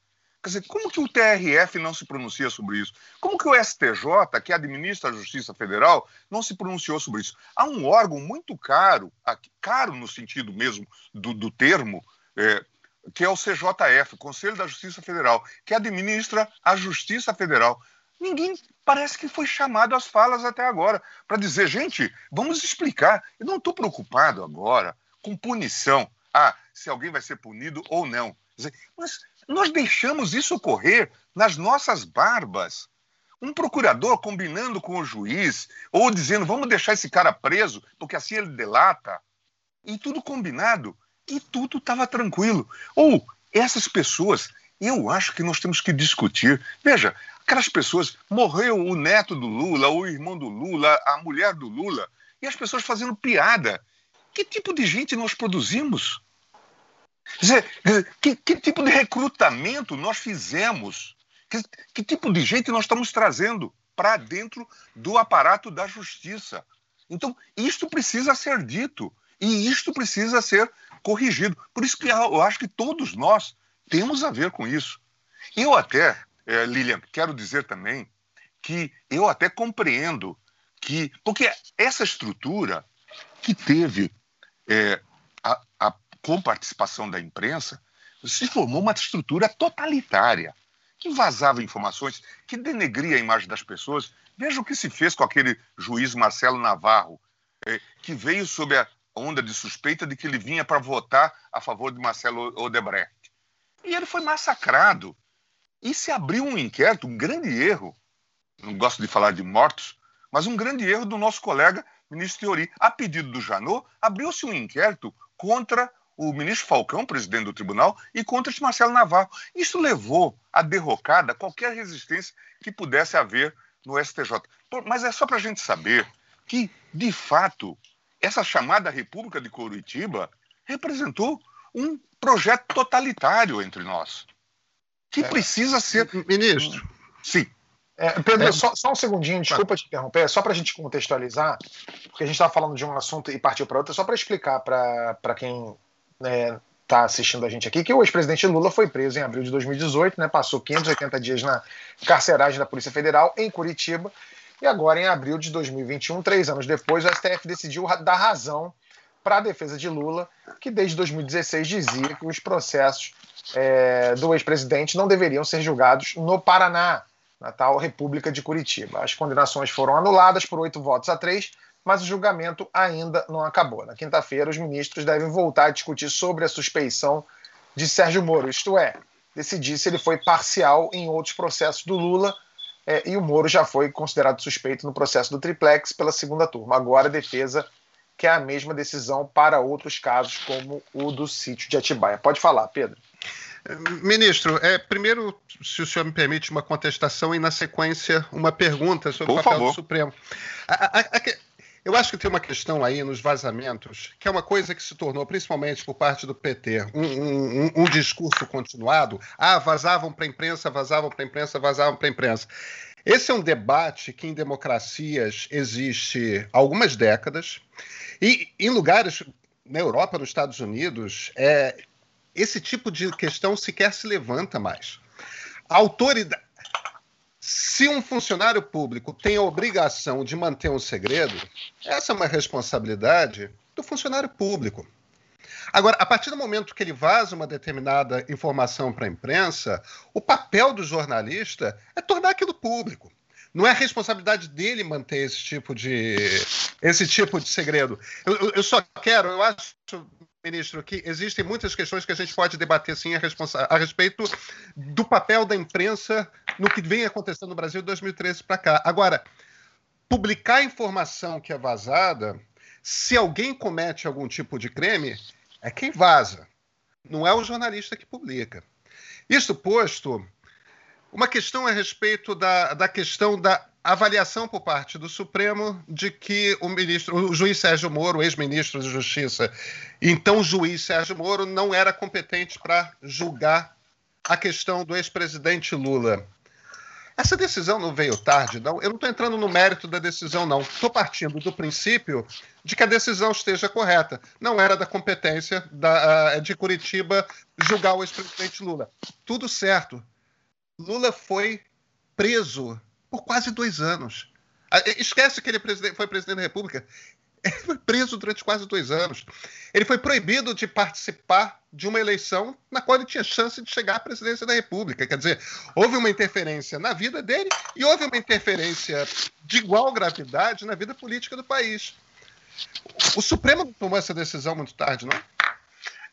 Quer dizer, como que o TRF não se pronuncia sobre isso? Como que o STJ, que administra a Justiça Federal, não se pronunciou sobre isso? Há um órgão muito caro, caro no sentido mesmo do, do termo, é, que é o CJF, Conselho da Justiça Federal, que administra a Justiça Federal. Ninguém parece que foi chamado às falas até agora para dizer, gente, vamos explicar. Eu não estou preocupado agora com punição ah, se alguém vai ser punido ou não. Mas nós deixamos isso ocorrer nas nossas barbas. Um procurador combinando com o juiz, ou dizendo, vamos deixar esse cara preso, porque assim ele delata. E tudo combinado. E tudo estava tranquilo. Ou essas pessoas, eu acho que nós temos que discutir. Veja, aquelas pessoas, morreu o neto do Lula, o irmão do Lula, a mulher do Lula, e as pessoas fazendo piada. Que tipo de gente nós produzimos? Quer dizer, que, que tipo de recrutamento nós fizemos Que, que tipo de gente nós estamos trazendo para dentro do aparato da justiça? Então, isto precisa ser dito e isto precisa ser corrigido. Por isso que eu acho que todos nós temos a ver com isso. Eu até, é, Lilian, quero dizer também que eu até compreendo que. Porque essa estrutura que teve é, com participação da imprensa se formou uma estrutura totalitária que vazava informações, que denegria a imagem das pessoas. Veja o que se fez com aquele juiz Marcelo Navarro, é, que veio sob a onda de suspeita de que ele vinha para votar a favor de Marcelo Odebrecht. E ele foi massacrado. E se abriu um inquérito, um grande erro, não gosto de falar de mortos, mas um grande erro do nosso colega ministro Teori. A pedido do Janot, abriu-se um inquérito contra o ministro Falcão, presidente do tribunal, e contra esse Marcelo Navarro. Isso levou à derrocada qualquer resistência que pudesse haver no STJ. Mas é só para a gente saber que, de fato, essa chamada República de Curitiba representou um projeto totalitário entre nós, que é. precisa ser. Ministro. Sim. É, Pedro, é. Só, só, um segundinho, desculpa te interromper, só para a gente contextualizar, porque a gente estava falando de um assunto e partiu para outro, só para explicar para quem está né, tá assistindo a gente aqui que o ex-presidente Lula foi preso em abril de 2018, né, passou 580 dias na carceragem da Polícia Federal em Curitiba, e agora, em abril de 2021, três anos depois, o STF decidiu dar razão para a defesa de Lula, que desde 2016 dizia que os processos é, do ex-presidente não deveriam ser julgados no Paraná, na tal República de Curitiba. As condenações foram anuladas por oito votos a três, mas o julgamento ainda não acabou. Na quinta-feira, os ministros devem voltar a discutir sobre a suspeição de Sérgio Moro, isto é, decidir se ele foi parcial em outros processos do Lula. É, e o Moro já foi considerado suspeito no processo do triplex pela segunda turma. Agora a defesa quer a mesma decisão para outros casos, como o do sítio de Atibaia. Pode falar, Pedro. Ministro, é, primeiro, se o senhor me permite uma contestação e, na sequência, uma pergunta sobre Por o papel favor. do Supremo. A, a, a, eu acho que tem uma questão aí nos vazamentos, que é uma coisa que se tornou, principalmente por parte do PT, um, um, um discurso continuado. Ah, vazavam para a imprensa, vazavam para a imprensa, vazavam para a imprensa. Esse é um debate que em democracias existe há algumas décadas, e em lugares, na Europa, nos Estados Unidos, é, esse tipo de questão sequer se levanta mais. A autoridade. Se um funcionário público tem a obrigação de manter um segredo, essa é uma responsabilidade do funcionário público. Agora, a partir do momento que ele vaza uma determinada informação para a imprensa, o papel do jornalista é tornar aquilo público. Não é responsabilidade dele manter esse tipo de esse tipo de segredo. Eu, eu só quero, eu acho ministro, que existem muitas questões que a gente pode debater sim a, a respeito do papel da imprensa no que vem acontecendo no Brasil de 2013 para cá. Agora, publicar informação que é vazada, se alguém comete algum tipo de crime, é quem vaza, não é o jornalista que publica. Isso posto, uma questão a respeito da, da questão da avaliação por parte do Supremo de que o ministro, o juiz Sérgio Moro, ex-ministro de Justiça, então juiz Sérgio Moro, não era competente para julgar a questão do ex-presidente Lula. Essa decisão não veio tarde, não. Eu não estou entrando no mérito da decisão, não. Estou partindo do princípio de que a decisão esteja correta. Não era da competência da, de Curitiba julgar o ex-presidente Lula. Tudo certo. Lula foi preso por quase dois anos. Ah, esquece que ele é foi presidente da República. Ele foi preso durante quase dois anos. Ele foi proibido de participar de uma eleição na qual ele tinha chance de chegar à presidência da República. Quer dizer, houve uma interferência na vida dele e houve uma interferência de igual gravidade na vida política do país. O Supremo tomou essa decisão muito tarde, não?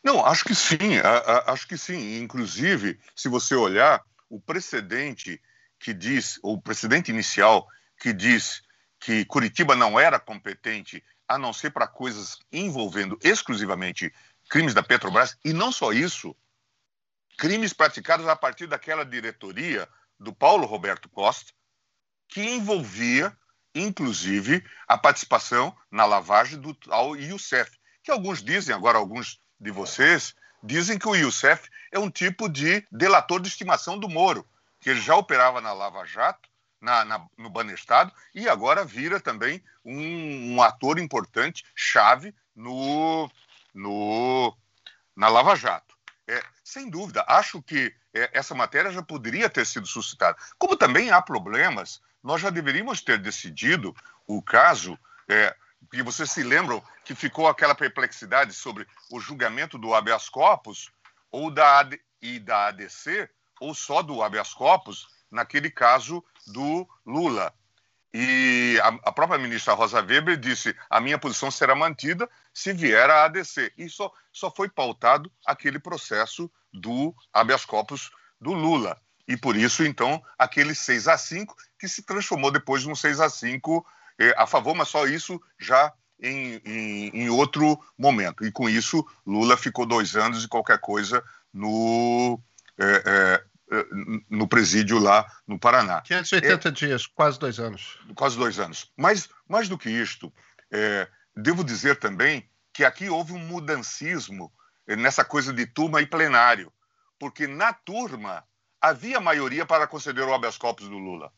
Não, acho que sim. acho que sim. Inclusive, se você olhar o precedente que diz, o presidente inicial que diz que Curitiba não era competente a não ser para coisas envolvendo exclusivamente crimes da Petrobras, e não só isso, crimes praticados a partir daquela diretoria do Paulo Roberto Costa, que envolvia, inclusive, a participação na lavagem do ao Youssef, que alguns dizem, agora alguns de vocês, dizem que o Youssef é um tipo de delator de estimação do Moro que ele já operava na Lava Jato, na, na, no Banestado, e agora vira também um, um ator importante, chave, no, no, na Lava Jato. É, sem dúvida, acho que é, essa matéria já poderia ter sido suscitada. Como também há problemas, nós já deveríamos ter decidido o caso, é, e vocês se lembram que ficou aquela perplexidade sobre o julgamento do habeas corpus ou da, AD, e da ADC, ou só do habeas corpus, naquele caso do Lula. E a, própria ministra Rosa Weber disse: a minha posição será mantida se vier a ADC. E só, só foi pautado aquele processo do habeas corpus do Lula. E por isso, então, aquele 6 a 5 que se transformou depois num 6 a 5 eh, a favor, mas só isso já em, em, em, outro momento. E com isso, Lula ficou dois anos e qualquer coisa no, é, é, no presídio lá no Paraná. 580 é, dias, quase dois anos. Quase dois anos. Mas, mais do que isto, é, devo dizer também que aqui houve um mudancismo nessa coisa de turma e plenário, porque na turma havia maioria para conceder o habeas corpus do Lula.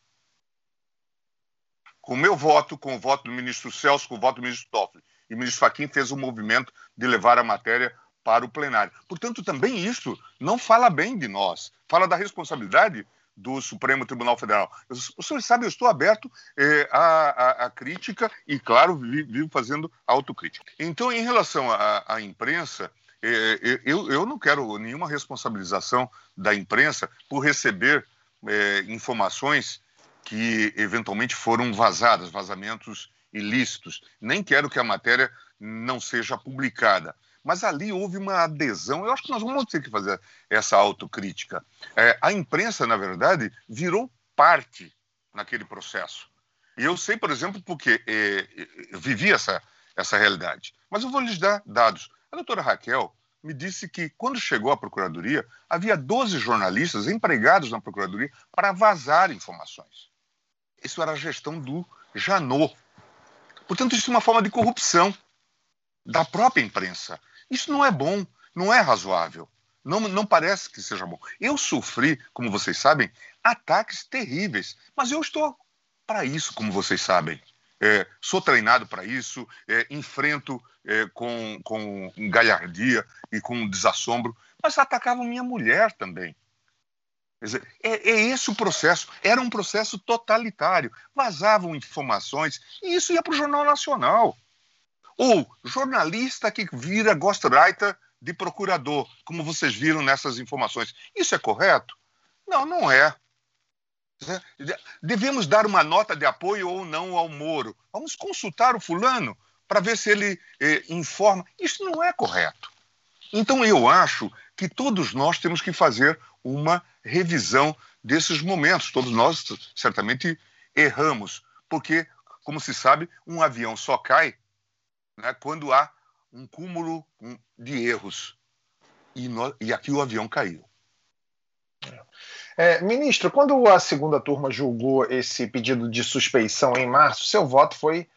Com o meu voto, com o voto do ministro Celso, com o voto do ministro Toffoli, e o ministro Fachin fez o um movimento de levar a matéria para o plenário. Portanto, também isso não fala bem de nós, fala da responsabilidade do Supremo Tribunal Federal. Os senhores sabem, eu estou aberto à, à, à, crítica e, claro, vivo fazendo autocrítica. Então, em relação à, à imprensa, eh, eh, eu, eu, não quero nenhuma responsabilização da imprensa por receber eh, informações que eventualmente foram vazadas, vazamentos ilícitos. Nem quero que a matéria não seja publicada mas ali houve uma adesão. Eu acho que nós vamos ter que fazer essa autocrítica. É, a imprensa, na verdade, virou parte naquele processo. E eu sei, por exemplo, porque é, é, vivi essa, essa realidade. Mas eu vou lhes dar dados. A doutora Raquel me disse que, quando chegou à Procuradoria, havia 12 jornalistas empregados na Procuradoria para vazar informações. Isso era a gestão do Janot. Portanto, isso é uma forma de corrupção da própria imprensa. Isso não é bom, não é razoável. Não, não parece que seja bom. Eu sofri, como vocês sabem, ataques terríveis, mas eu estou para isso, como vocês sabem. É, sou treinado para isso, é, enfrento é, com, com galhardia e com desassombro, mas atacavam minha mulher também. Dizer, é, é, esse o processo. Era um processo totalitário. Vazavam informações e isso ia para o Jornal Nacional. Ou jornalista que vira ghostwriter de procurador, como vocês viram nessas informações. Isso é correto? Não, não é. Devemos dar uma nota de apoio ou não ao Moro. Vamos consultar o fulano para ver se ele eh, informa. Isso não é correto. Então eu acho que todos nós temos que fazer uma revisão desses momentos. Todos nós certamente erramos, porque, como se sabe, um avião só cai né, quando há um cúmulo de erros. E, no, e aqui o avião caiu. É, ministro, quando a segunda turma julgou esse pedido de suspeição em março, seu voto foi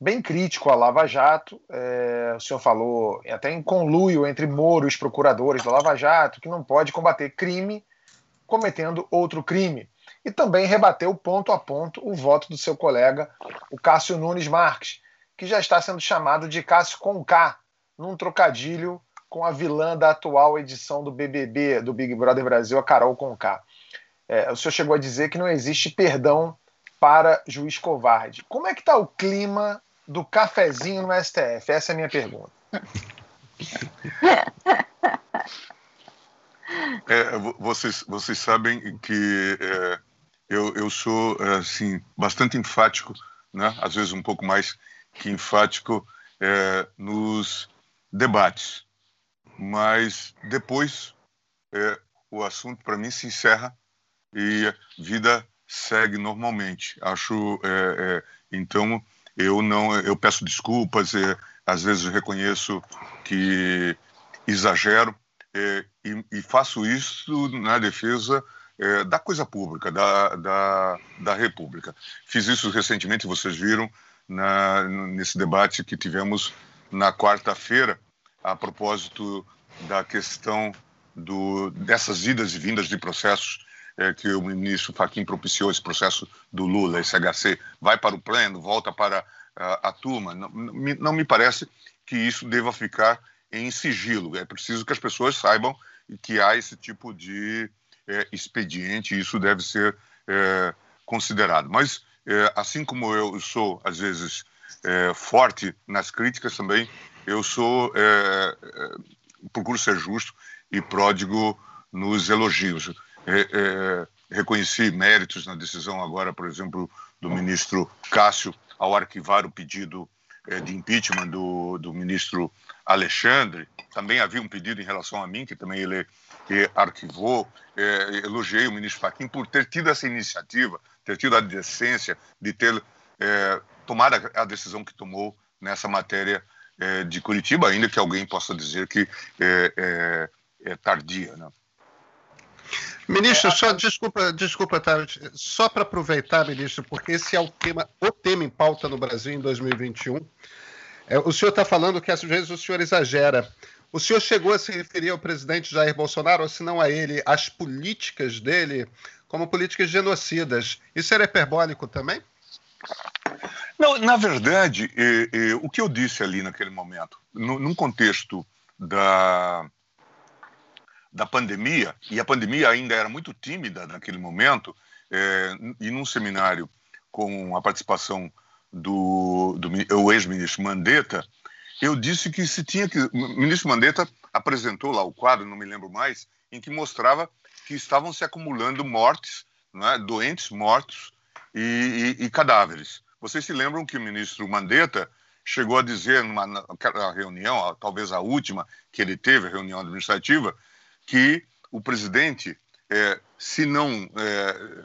bem crítico à Lava Jato. É, o senhor falou até em conluio entre Moro e os procuradores da Lava Jato, que não pode combater crime cometendo outro crime. E também rebateu ponto a ponto o voto do seu colega, o Cássio Nunes Marques, que já está sendo chamado de Cássio Conká, num trocadilho com a vilã da atual edição do BBB, do Big Brother Brasil, a Carol Conká. É, o senhor chegou a dizer que não existe perdão para juiz covarde. Como é que está o clima do cafezinho no STF? Essa é a minha pergunta. É, vocês, vocês sabem que é, eu, eu sou assim bastante enfático, né? às vezes um pouco mais que enfático é, nos debates. Mas depois é, o assunto para mim se encerra e a vida segue normalmente. Acho é, é então eu não eu peço desculpas, é, às vezes reconheço que exagero é, e, e, faço isso na defesa da coisa pública, da, da, da República. Fiz isso recentemente, vocês viram, na, nesse debate que tivemos na quarta-feira a propósito da questão do, dessas idas e vindas de processos é, que o ministro Fachin propiciou esse processo do Lula, esse HC, vai para o pleno, volta para a, a turma. Não, não me parece que isso deva ficar em sigilo. É preciso que as pessoas saibam que há esse tipo de é, expediente e isso deve ser é, considerado. Mas, é, assim como eu sou, às vezes, é, forte nas críticas também, eu sou é, é, procuro ser justo e pródigo nos elogios. reconheci méritos na decisão agora, por exemplo, do ministro Cássio ao arquivar o pedido de impeachment do, do ministro Alexandre. Também havia um pedido em relação a mim, que também ele, ele arquivou. É, elogiei o ministro Fachin por ter tido essa iniciativa, ter tido a decência de ter é, tomado a, decisão que tomou nessa matéria é, de Curitiba, ainda que alguém possa dizer que é, é, é tardia. Né? Ministro, só desculpa, desculpa, tá, só para aproveitar, ministro, porque esse é o tema, o tema em pauta no Brasil em 2021. É, o senhor está falando que às vezes o senhor exagera. O senhor chegou a se referir ao presidente Jair Bolsonaro, ou se não a ele, as políticas dele como políticas genocidas. Isso era hiperbólico também? Não, na verdade, o que eu disse ali naquele momento, no, num contexto da, da pandemia, e a pandemia ainda era muito tímida naquele momento, é, e num seminário com a participação do, do ex-ministro Mandetta, eu disse que se tinha que. O ministro Mandetta apresentou lá o quadro, não me lembro mais, em que mostrava que estavam se acumulando mortes, né, doentes mortos e, e, e, cadáveres. Vocês se lembram que o ministro Mandetta chegou a dizer numa reunião, talvez a última que ele teve, a reunião administrativa, que o presidente, é, se não é,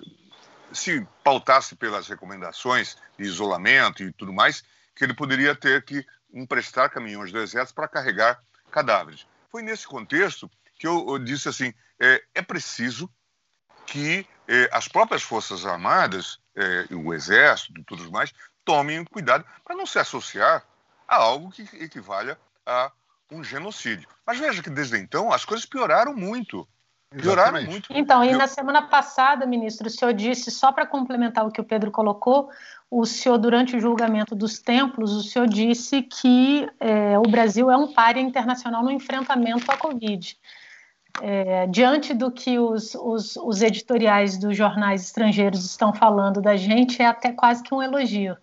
se pautasse pelas recomendações de isolamento e tudo mais, que ele poderia ter que emprestar caminhões do Exército para carregar cadáveres. Foi nesse contexto que eu, eu disse assim: é, é preciso que é, as próprias Forças Armadas, é, o Exército e tudo mais, tomem cuidado para não se associar a algo que equivalha a um genocídio. Mas veja que desde então as coisas pioraram muito. Pioraram muito. Então, e na semana passada, ministro, o senhor disse, só para complementar o que o Pedro colocou, o senhor, durante o julgamento dos templos, o senhor disse que é, o Brasil é um páreo internacional no enfrentamento à Covid. É, diante do que os, os, os, editoriais dos jornais estrangeiros estão falando da gente, é até quase que um elogio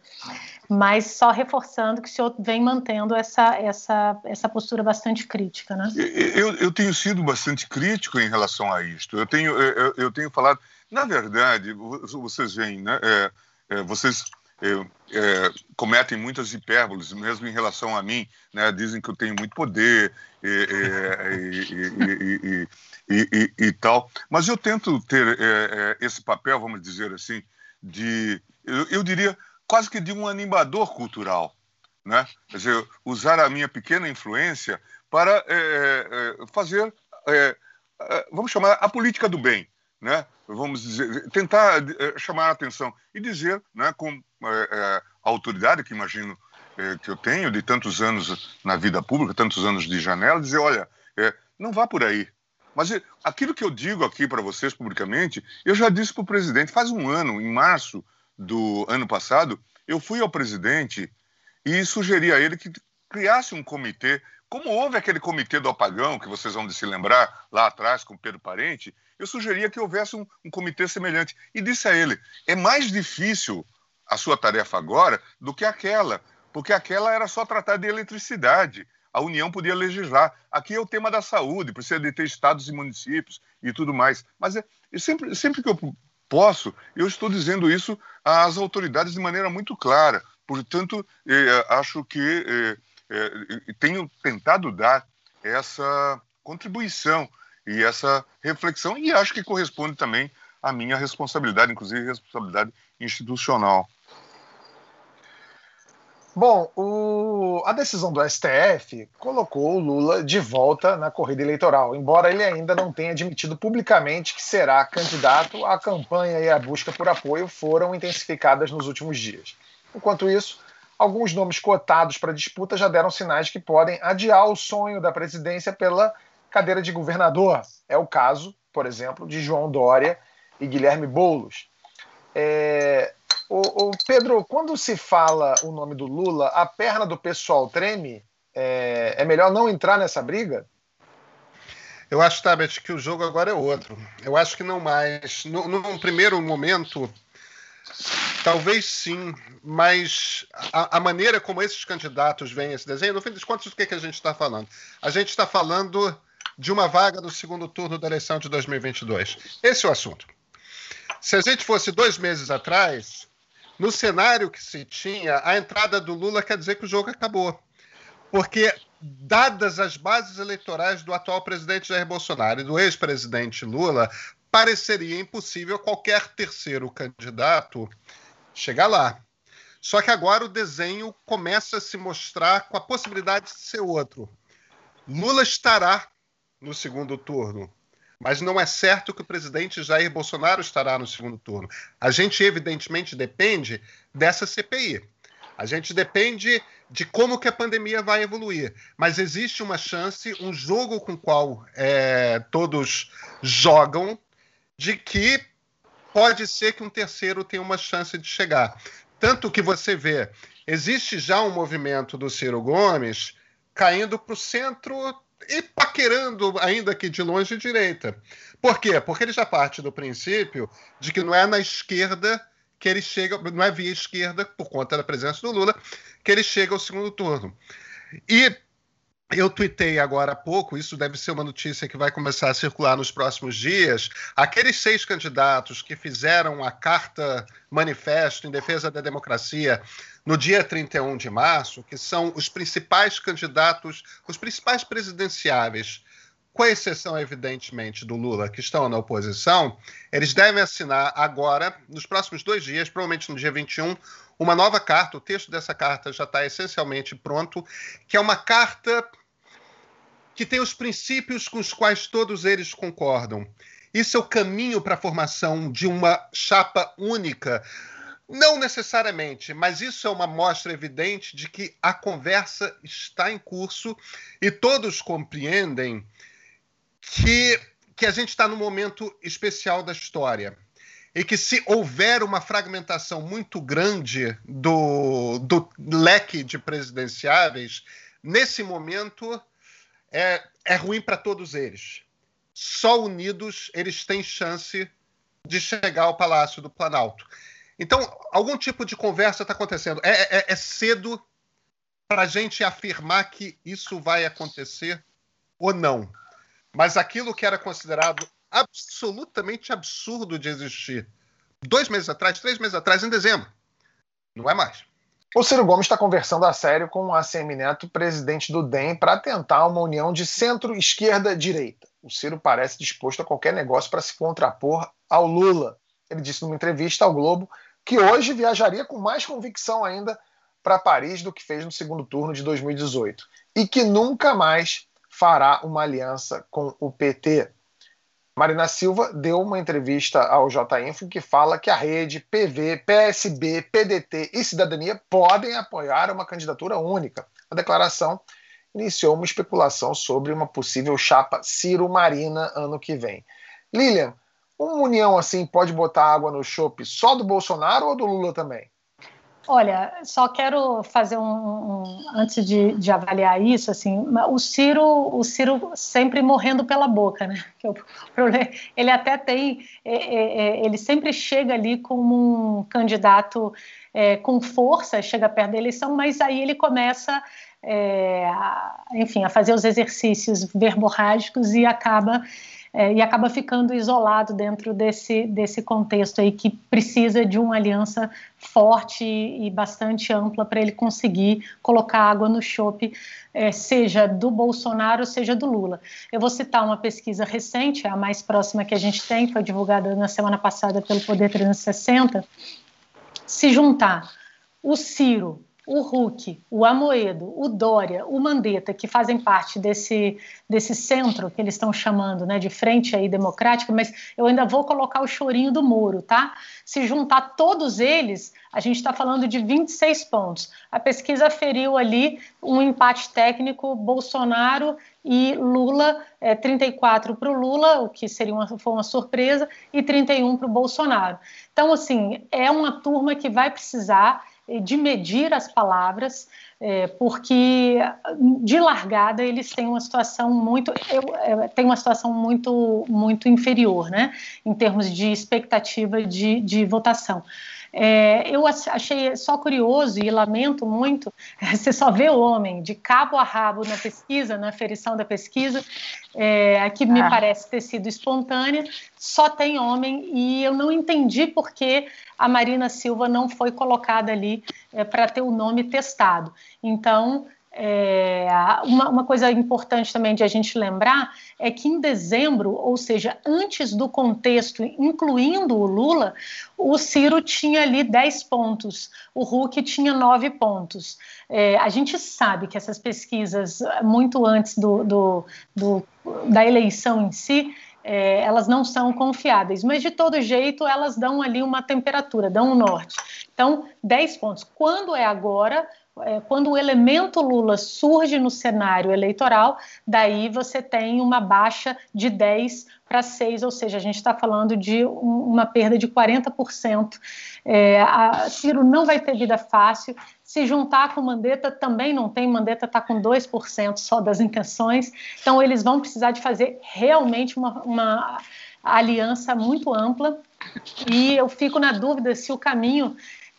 mas só reforçando que o senhor vem mantendo essa, essa, essa postura bastante crítica, né? Eu, eu tenho sido bastante crítico em relação a isto. Eu tenho, eu, eu tenho falado, na verdade, vocês veem, né? É, é, vocês é, é cometem muitas hipérboles, mesmo em relação a mim, né? Dizem que eu tenho muito poder e, e, e tal. Mas eu tento ter é, é, esse papel, vamos dizer assim, de, eu, eu diria quase que de um animador cultural, né? Quer dizer, usar a minha pequena influência para é, é, fazer, é, é, vamos chamar a política do bem, né? Vamos dizer, tentar é, chamar a atenção e dizer, né, com a autoridade que imagino que eu tenho de tantos anos na vida pública, tantos anos de janela, dizer, olha, não vá por aí. Mas aquilo que eu digo aqui para vocês publicamente, eu já disse para o presidente faz um ano, em março do ano passado, eu fui ao presidente e sugeri a ele que criasse um comitê, como houve aquele comitê do apagão, que vocês vão se lembrar lá atrás com Pedro Parente, eu sugeria que houvesse um, um comitê semelhante. E disse a ele: é mais difícil a sua tarefa agora do que aquela, porque aquela era só tratar de eletricidade. A União podia legislar. Aqui é o tema da saúde, precisa de ter estados e municípios e tudo mais. Mas é, sempre, sempre que eu posso, eu estou dizendo isso às autoridades de maneira muito clara. Portanto, eh, acho que eh, eh, tenho tentado dar essa contribuição e essa reflexão, e acho que corresponde também à minha responsabilidade, inclusive responsabilidade institucional. Bom, o... a decisão do STF colocou o Lula de volta na corrida eleitoral, embora ele ainda não tenha admitido publicamente que será candidato, a campanha e a busca por apoio foram intensificadas nos últimos dias. Enquanto isso, alguns nomes cotados para disputa já deram sinais que podem adiar o sonho da presidência pela cadeira de governador. É o caso, por exemplo, de João Dória e Guilherme Boulos. É, o, o, Pedro, quando se fala o nome do Lula, a perna do pessoal treme? É, é melhor não entrar nessa briga? Eu acho, Tabet, que o jogo agora é outro. Eu acho que não mais. No, num primeiro momento, talvez sim, mas a, a, maneira como esses candidatos veem esse desenho, no fim das contas, do que, que a gente está falando? A gente está falando de uma vaga no segundo turno da eleição de 2022. Esse é o assunto. Se a gente fosse dois meses atrás, no cenário que se tinha, a entrada do Lula quer dizer que o jogo acabou. Porque dadas as bases eleitorais do atual presidente Jair Bolsonaro e do ex-presidente Lula, pareceria impossível qualquer terceiro candidato chegar lá. Só que agora o desenho começa a se mostrar com a possibilidade de ser outro. Lula estará no segundo turno, mas não é certo que o presidente Jair Bolsonaro estará no segundo turno. A gente, evidentemente, depende dessa CPI. A gente depende de como que a pandemia vai evoluir. Mas existe uma chance, um jogo com o qual é, todos jogam, de que pode ser que um terceiro tenha uma chance de chegar. Tanto que você vê, existe já um movimento do Ciro Gomes caindo para o centro e paquerando, ainda que de longe, direita. Por quê? Porque ele já parte do princípio de que não é na esquerda que ele chega, não é via esquerda, por conta da presença do Lula, que ele chega ao segundo turno. E eu tuitei agora há pouco, isso deve ser uma notícia que vai começar a circular nos próximos dias. Aqueles seis candidatos que fizeram a carta manifesto em defesa da democracia no dia 31 de março, que são os principais candidatos, os principais presidenciáveis com exceção, evidentemente, do Lula, que estão na oposição, eles devem assinar agora, nos próximos dois dias, provavelmente no dia 21, uma nova carta. O texto dessa carta já está essencialmente pronto, que é uma carta que tem os princípios com os quais todos eles concordam. Isso é o caminho para a formação de uma chapa única. Não necessariamente, mas isso é uma mostra evidente de que a conversa está em curso e todos compreendem que, que a gente está num momento especial da história. E que se houver uma fragmentação muito grande do, do leque de presidenciáveis, nesse momento é, é ruim para todos eles. Só unidos eles têm chance de chegar ao Palácio do Planalto. Então, algum tipo de conversa está acontecendo. É, é, é cedo para a gente afirmar que isso vai acontecer ou não. Mas aquilo que era considerado absolutamente absurdo de existir dois meses atrás, três meses atrás, em dezembro, não é mais. O Ciro Gomes está conversando a sério com o ACM Neto, presidente do DEM, para tentar uma união de centro-esquerda-direita. O Ciro parece disposto a qualquer negócio para se contrapor ao Lula. Ele disse numa entrevista ao Globo que hoje viajaria com mais convicção ainda para Paris do que fez no segundo turno de 2018 e que nunca mais fará uma aliança com o PT. Marina Silva deu uma entrevista ao J-Info que fala que a rede, PV, PSB, PDT e Cidadania podem apoiar uma candidatura única. A declaração iniciou uma especulação sobre uma possível chapa Ciro-Marina ano que vem. Lilian, uma união assim pode botar água no chope só do Bolsonaro ou do Lula também? Olha, só quero fazer um, um antes de, de, avaliar isso, assim, o Ciro, o Ciro sempre morrendo pela boca, né? Que problema, ele até tem, é, é, é, ele sempre chega ali como um candidato é, com força, chega perto da eleição, mas aí ele começa, é, a, enfim, a fazer os exercícios verborrágicos e acaba é, e acaba ficando isolado dentro desse, desse contexto aí que precisa de uma aliança forte e, bastante ampla para ele conseguir colocar água no chope, é, seja do Bolsonaro, seja do Lula. Eu vou citar uma pesquisa recente, a mais próxima que a gente tem, foi divulgada na semana passada pelo Poder 360. Se juntar o Ciro o Huck, o Amoedo, o Dória, o Mandetta, que fazem parte desse, desse centro que eles estão chamando né, de frente aí democrática, mas eu ainda vou colocar o chorinho do Moro, tá? Se juntar todos eles, a gente está falando de 26 pontos. A pesquisa feriu ali um empate técnico Bolsonaro e Lula, é, 34 para o Lula, o que seria uma, foi uma surpresa, e 31 para o Bolsonaro. Então, assim, é uma turma que vai precisar de medir as palavras, é, porque de largada eles têm uma situação muito eu, é, tem uma situação muito muito inferior, né, em termos de expectativa de, de votação. É, eu achei só curioso e lamento muito, você só vê o homem de cabo a rabo na pesquisa, na aferição da pesquisa, é, que me ah. parece ter sido espontânea, só tem homem e eu não entendi por que a Marina Silva não foi colocada ali é, para ter o nome testado. Então, é, uma, uma, coisa importante também de a gente lembrar é que em dezembro, ou seja, antes do contexto, incluindo o Lula, o Ciro tinha ali 10 pontos, o Huck tinha 9 pontos. É, a gente sabe que essas pesquisas, muito antes do, do, do da eleição em si, é, elas não são confiáveis, mas de todo jeito elas dão ali uma temperatura, dão um norte. Então, 10 pontos. Quando é agora, é, quando o elemento Lula surge no cenário eleitoral, daí você tem uma baixa de 10 para 6, ou seja, a gente está falando de um, uma perda de 40%. É, a Ciro não vai ter vida fácil. Se juntar com Mandetta, também não tem. Mandetta está com 2% só das intenções. Então, eles vão precisar de fazer realmente uma, uma aliança muito ampla. E eu fico na dúvida se o caminho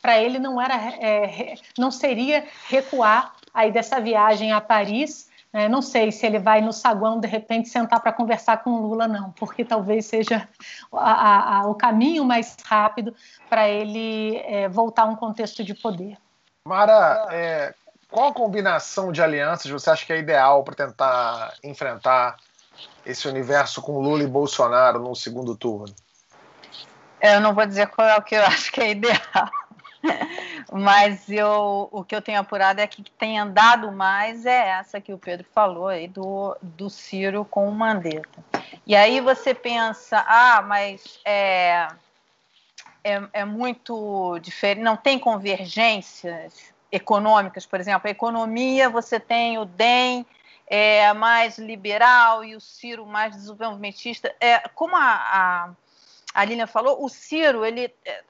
para ele não era, é, não seria recuar aí dessa viagem a Paris. Né? Não sei se ele vai no saguão de repente sentar para conversar com o Lula, não, porque talvez seja a, a, o caminho mais rápido para ele é, voltar a um contexto de poder. Mara, é, qual a combinação de alianças você acha que é ideal para tentar enfrentar esse universo com Lula e Bolsonaro no segundo turno? Eu não vou dizer qual é o que eu acho que é ideal. Mas eu, o que eu tenho apurado é que tem andado mais é essa que o Pedro falou aí do, do Ciro com o Mandetta. E aí você pensa, ah, mas é, é, é muito diferente, não tem convergências econômicas, por exemplo, a economia você tem o DEM é, mais liberal e o Ciro mais desenvolvimentista. É, como a, a, a Lilian falou, o Ciro ele é,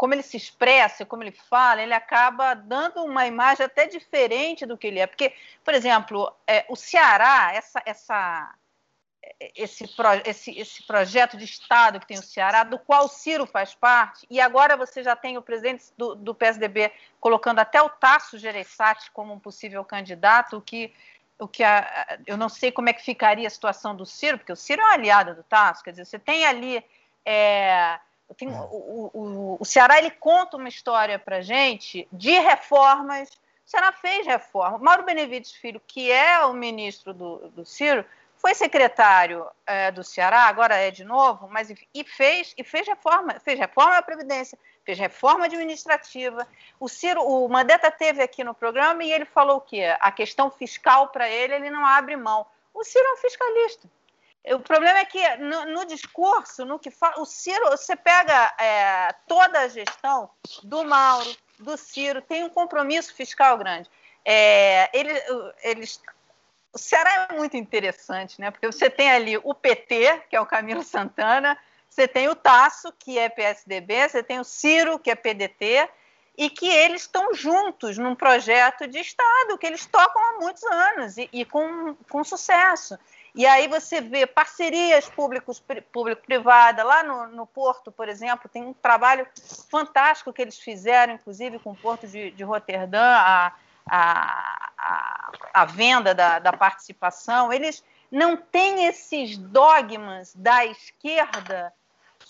como ele se expressa, como ele fala, ele acaba dando uma imagem até diferente do que ele é. Porque, por exemplo, é, o Ceará, essa, essa, esse, pro, esse, esse projeto de Estado que tem o Ceará, do qual o Ciro faz parte, e agora você já tem o presidente do, do PSDB colocando até o Tasso Gereissati como um possível candidato, o que, o que a, eu não sei como é que ficaria a situação do Ciro, porque o Ciro é um aliado do Tasso, quer dizer, você tem ali. É, tenho, é. o, o, o, Ceará ele conta uma história para gente de reformas. O Ceará fez reforma. Mauro Benevides Filho, que é o ministro do, do Ciro, foi secretário é, do Ceará, agora é de novo, mas e fez e fez reforma, fez reforma da previdência, fez reforma administrativa. O Ciro, o Mandetta teve aqui no programa e ele falou o quê? A questão fiscal para ele ele não abre mão. O Ciro é um fiscalista. O problema é que no, no discurso, no que fala, o Ciro, você pega é, toda a gestão do Mauro, do Ciro, tem um compromisso fiscal grande. É, ele, eles, o Ceará é muito interessante, né? Porque você tem ali o PT, que é o Camilo Santana, você tem o Tasso, que é PSDB, você tem o Ciro, que é PDT, e que eles estão juntos num projeto de Estado que eles tocam há muitos anos e, e com, com sucesso. E aí você vê parcerias público-privada. Lá no, no, Porto, por exemplo, tem um trabalho fantástico que eles fizeram, inclusive com o Porto de, de Roterdã, a, a, a, a venda da, da participação. Eles não têm esses dogmas da esquerda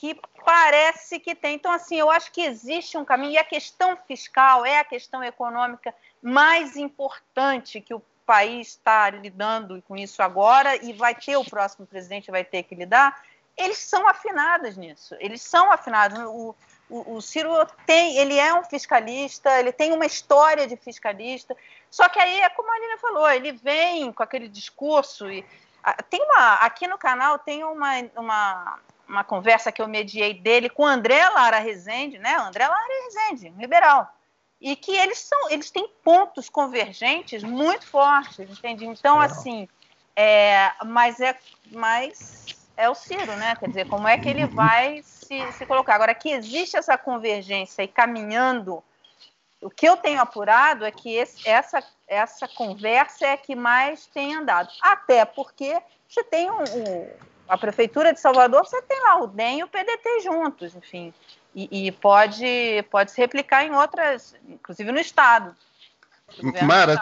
que parece que tem. Então, assim, eu acho que existe um caminho, e a questão fiscal é a questão econômica mais importante que o país está lidando com isso agora e vai ter o próximo presidente vai ter que lidar, eles são afinados nisso. Eles são afinados. O, O, o, Ciro tem, ele é um fiscalista, ele tem uma história de fiscalista. Só que aí é como a Aline falou, ele vem com aquele discurso e tem uma aqui no canal tem uma, uma, uma conversa que eu mediei dele com André Lara Rezende, né? André Lara Rezende, liberal. E que eles são, eles têm pontos convergentes muito fortes, entende? Então, assim, é, mas é, mas é o Ciro, né? Quer dizer, como é que ele vai se, se colocar? Agora, que existe essa convergência e caminhando, o que eu tenho apurado é que esse, essa, essa conversa é a que mais tem andado. Até porque você tem um, um, a Prefeitura de Salvador, você tem lá o DEM e o PDT juntos, enfim. E, e pode, pode se replicar em outras, inclusive no Estado. Mara,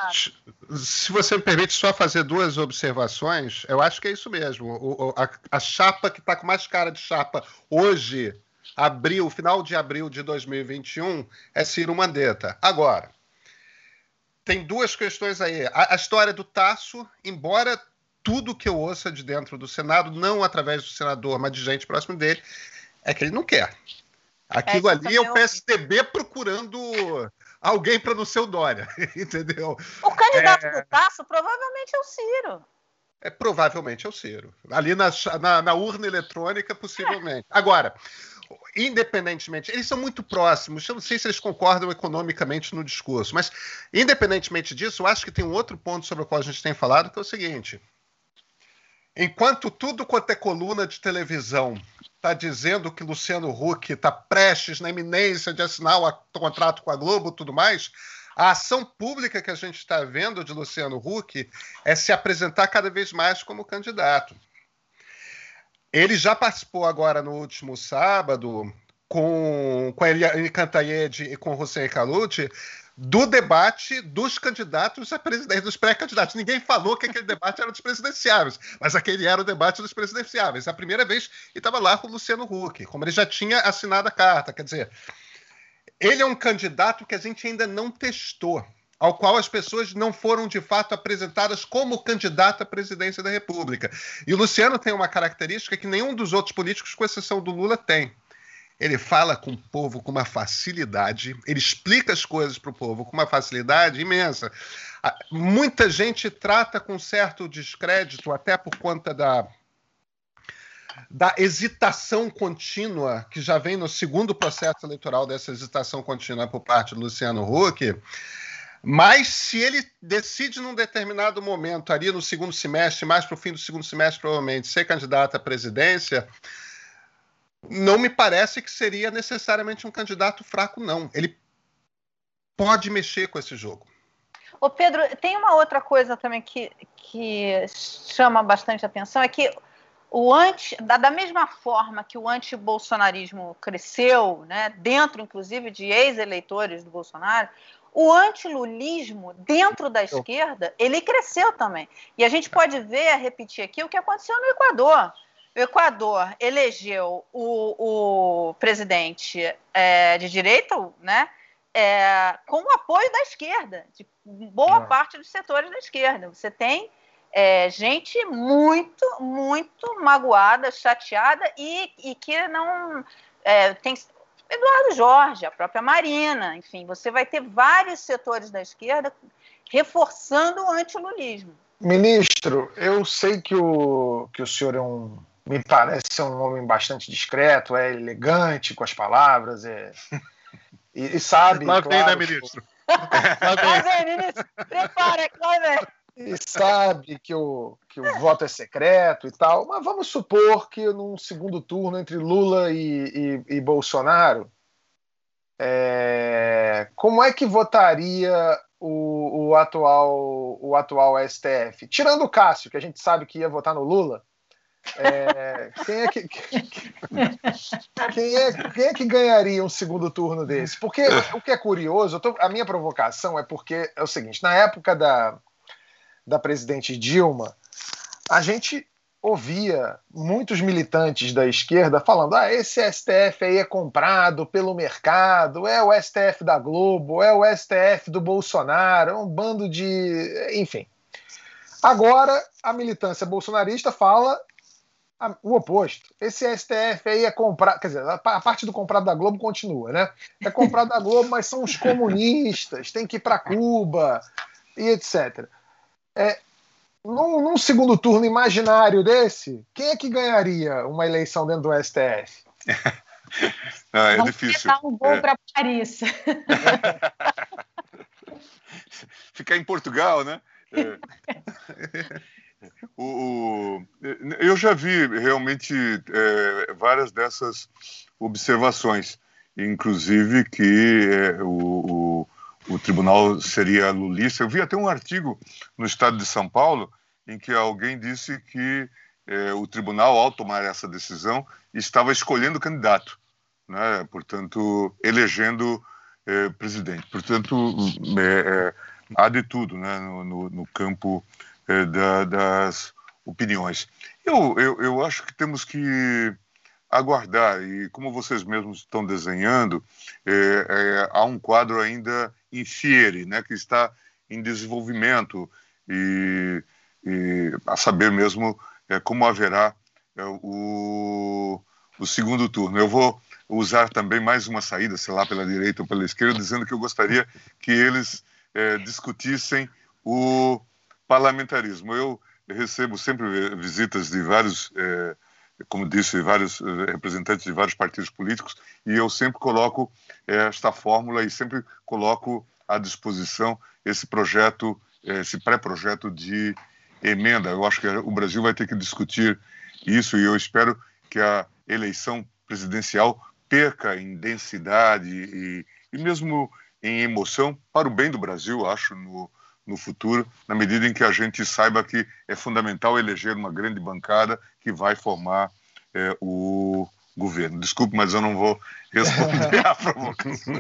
se você me permite só fazer duas observações, eu acho que é isso mesmo. O, a, a, chapa que está com mais cara de chapa hoje, abril, final de abril de 2021, é Ciro Mandetta. Agora, tem duas questões aí. A, a história do Tasso, embora tudo que eu ouça de dentro do Senado, não através do senador, mas de gente próximo dele, é que ele não quer. Aquilo é, ali é o PSDB procurando alguém para não ser o Dória, entendeu? O candidato é... do Tasso provavelmente é o Ciro. É, provavelmente é o Ciro. Ali na, na, na urna eletrônica, possivelmente. É. Agora, independentemente, eles são muito próximos, eu não sei se eles concordam economicamente no discurso, mas independentemente disso, eu acho que tem um outro ponto sobre o qual a gente tem falado, que é o seguinte. Enquanto tudo quanto é coluna de televisão está dizendo que Luciano Huck está prestes na iminência de assinar o contrato com a Globo tudo mais, a ação pública que a gente está vendo de Luciano Huck é se apresentar cada vez mais como candidato. Ele já participou agora no último sábado com, com Eliane Cantanhede e com Hussein Kaluti do debate dos candidatos a presidente, dos pré-candidatos. Ninguém falou que aquele debate era dos presidenciáveis, mas aquele era o debate dos presidenciáveis. A primeira vez e estava lá com o Luciano Huck, como ele já tinha assinado a carta. Quer dizer, ele é um candidato que a gente ainda não testou, ao qual as pessoas não foram de fato apresentadas como candidato à presidência da República. E o Luciano tem uma característica que nenhum dos outros políticos, com exceção do Lula, tem ele fala com o povo com uma facilidade, ele explica as coisas para o povo com uma facilidade imensa. Muita gente trata com certo descrédito, até por conta da, da hesitação contínua, que já vem no segundo processo eleitoral dessa hesitação contínua por parte do Luciano Huck. Mas se ele decide num determinado momento, ali no segundo semestre, mais para o fim do segundo semestre, provavelmente, ser candidato à presidência, não me parece que seria necessariamente um candidato fraco, não. Ele pode mexer com esse jogo. Ô Pedro, tem uma outra coisa também que, que chama bastante atenção, é que o anti, da, da mesma forma que o anti-bolsonarismo cresceu, né, dentro inclusive de ex-eleitores do Bolsonaro, o antilulismo dentro da esquerda, ele cresceu também. E a gente pode ver, repetir aqui, o que aconteceu no Equador o Equador elegeu o, o presidente é, de direita, né, é, com o apoio da esquerda, de boa parte dos setores da esquerda. Você tem é, gente muito, muito magoada, chateada e, e que não é, tem Eduardo Jorge, a própria Marina, enfim, você vai ter vários setores da esquerda reforçando o antilulismo. Ministro, eu sei que o, que o senhor é um me parece ser um homem bastante discreto, é elegante com as palavras, é... e, e sabe. Lá vem, né, ministro? Lá vem, ministro. Prepara, lá vem. E sabe que o, que o voto é secreto e tal, mas vamos supor que num segundo turno entre Lula e, e, e Bolsonaro, é, como é que votaria o, o, atual, o atual STF? Tirando o Cássio, que a gente sabe que ia votar no Lula, é, quem, é que, quem, é, quem é que ganharia um segundo turno desse? Porque o que é curioso, tô, a minha provocação é porque é o seguinte: na época da, da presidente Dilma, a gente ouvia muitos militantes da esquerda falando: ah, esse STF aí é comprado pelo mercado, é o STF da Globo, é o STF do Bolsonaro, é um bando de. Enfim. Agora, a militância bolsonarista fala o oposto. Esse STF aí é comprar, quer dizer, a parte do comprado da Globo continua, né? É comprado da Globo, mas são os comunistas, tem que ir para Cuba e etc. É, num, num, segundo turno imaginário desse, quem é que ganharia uma eleição dentro do STF? Não, é Vamos difícil. Um gol é. para Paris. Ficar em Portugal, né? É. O, o, eu já vi realmente é, várias dessas observações, inclusive que é, o, o, o, tribunal seria lulista. Eu vi até um artigo no Estado de São Paulo em que alguém disse que é, o tribunal, ao tomar essa decisão, estava escolhendo candidato, né? portanto, elegendo é, presidente. Portanto, é, é, há de tudo né? no, no, no campo da, das opiniões. Eu, eu, eu acho que temos que aguardar, e como vocês mesmos estão desenhando, é, é, há um quadro ainda em fiere, né, que está em desenvolvimento, e, e a saber mesmo é, como haverá o, o segundo turno. Eu vou usar também mais uma saída, sei lá, pela direita ou pela esquerda, dizendo que eu gostaria que eles discutissem o parlamentarismo. Eu recebo sempre visitas de vários, é, como disse, vários é, representantes de vários partidos políticos e eu sempre coloco é, esta fórmula e sempre coloco à disposição esse projeto, esse pré-projeto de emenda. Eu acho que o Brasil vai ter que discutir isso e eu espero que a eleição presidencial perca em densidade e, e mesmo em emoção para o bem do Brasil, acho, no, no futuro, na medida em que a gente saiba que é fundamental eleger uma grande bancada que vai formar é, o governo. Desculpe, mas eu não vou responder à provocação.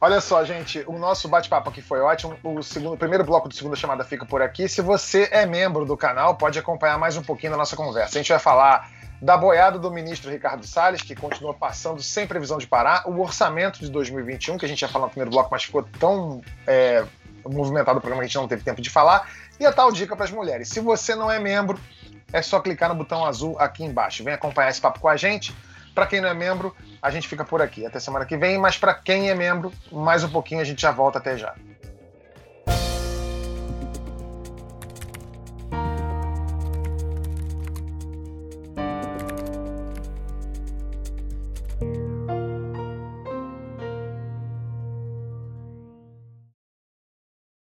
Olha só, gente, o nosso bate-papo aqui foi ótimo. O, segundo, o primeiro bloco do segunda chamada fica por aqui. Se você é membro do canal, pode acompanhar mais um pouquinho da nossa conversa. A gente vai falar da boiada do ministro Ricardo Salles, que continua passando sem previsão de parar, o orçamento de 2021, que a gente já falou no primeiro bloco, mas ficou tão é, movimentado o programa que a gente não teve tempo de falar. E a tal dica para as mulheres. Se você não é membro, é só clicar no botão azul aqui embaixo. Vem acompanhar esse papo com a gente. Para quem não é membro, a gente fica por aqui. Até semana que vem. Mas para quem é membro, mais um pouquinho a gente já volta até já.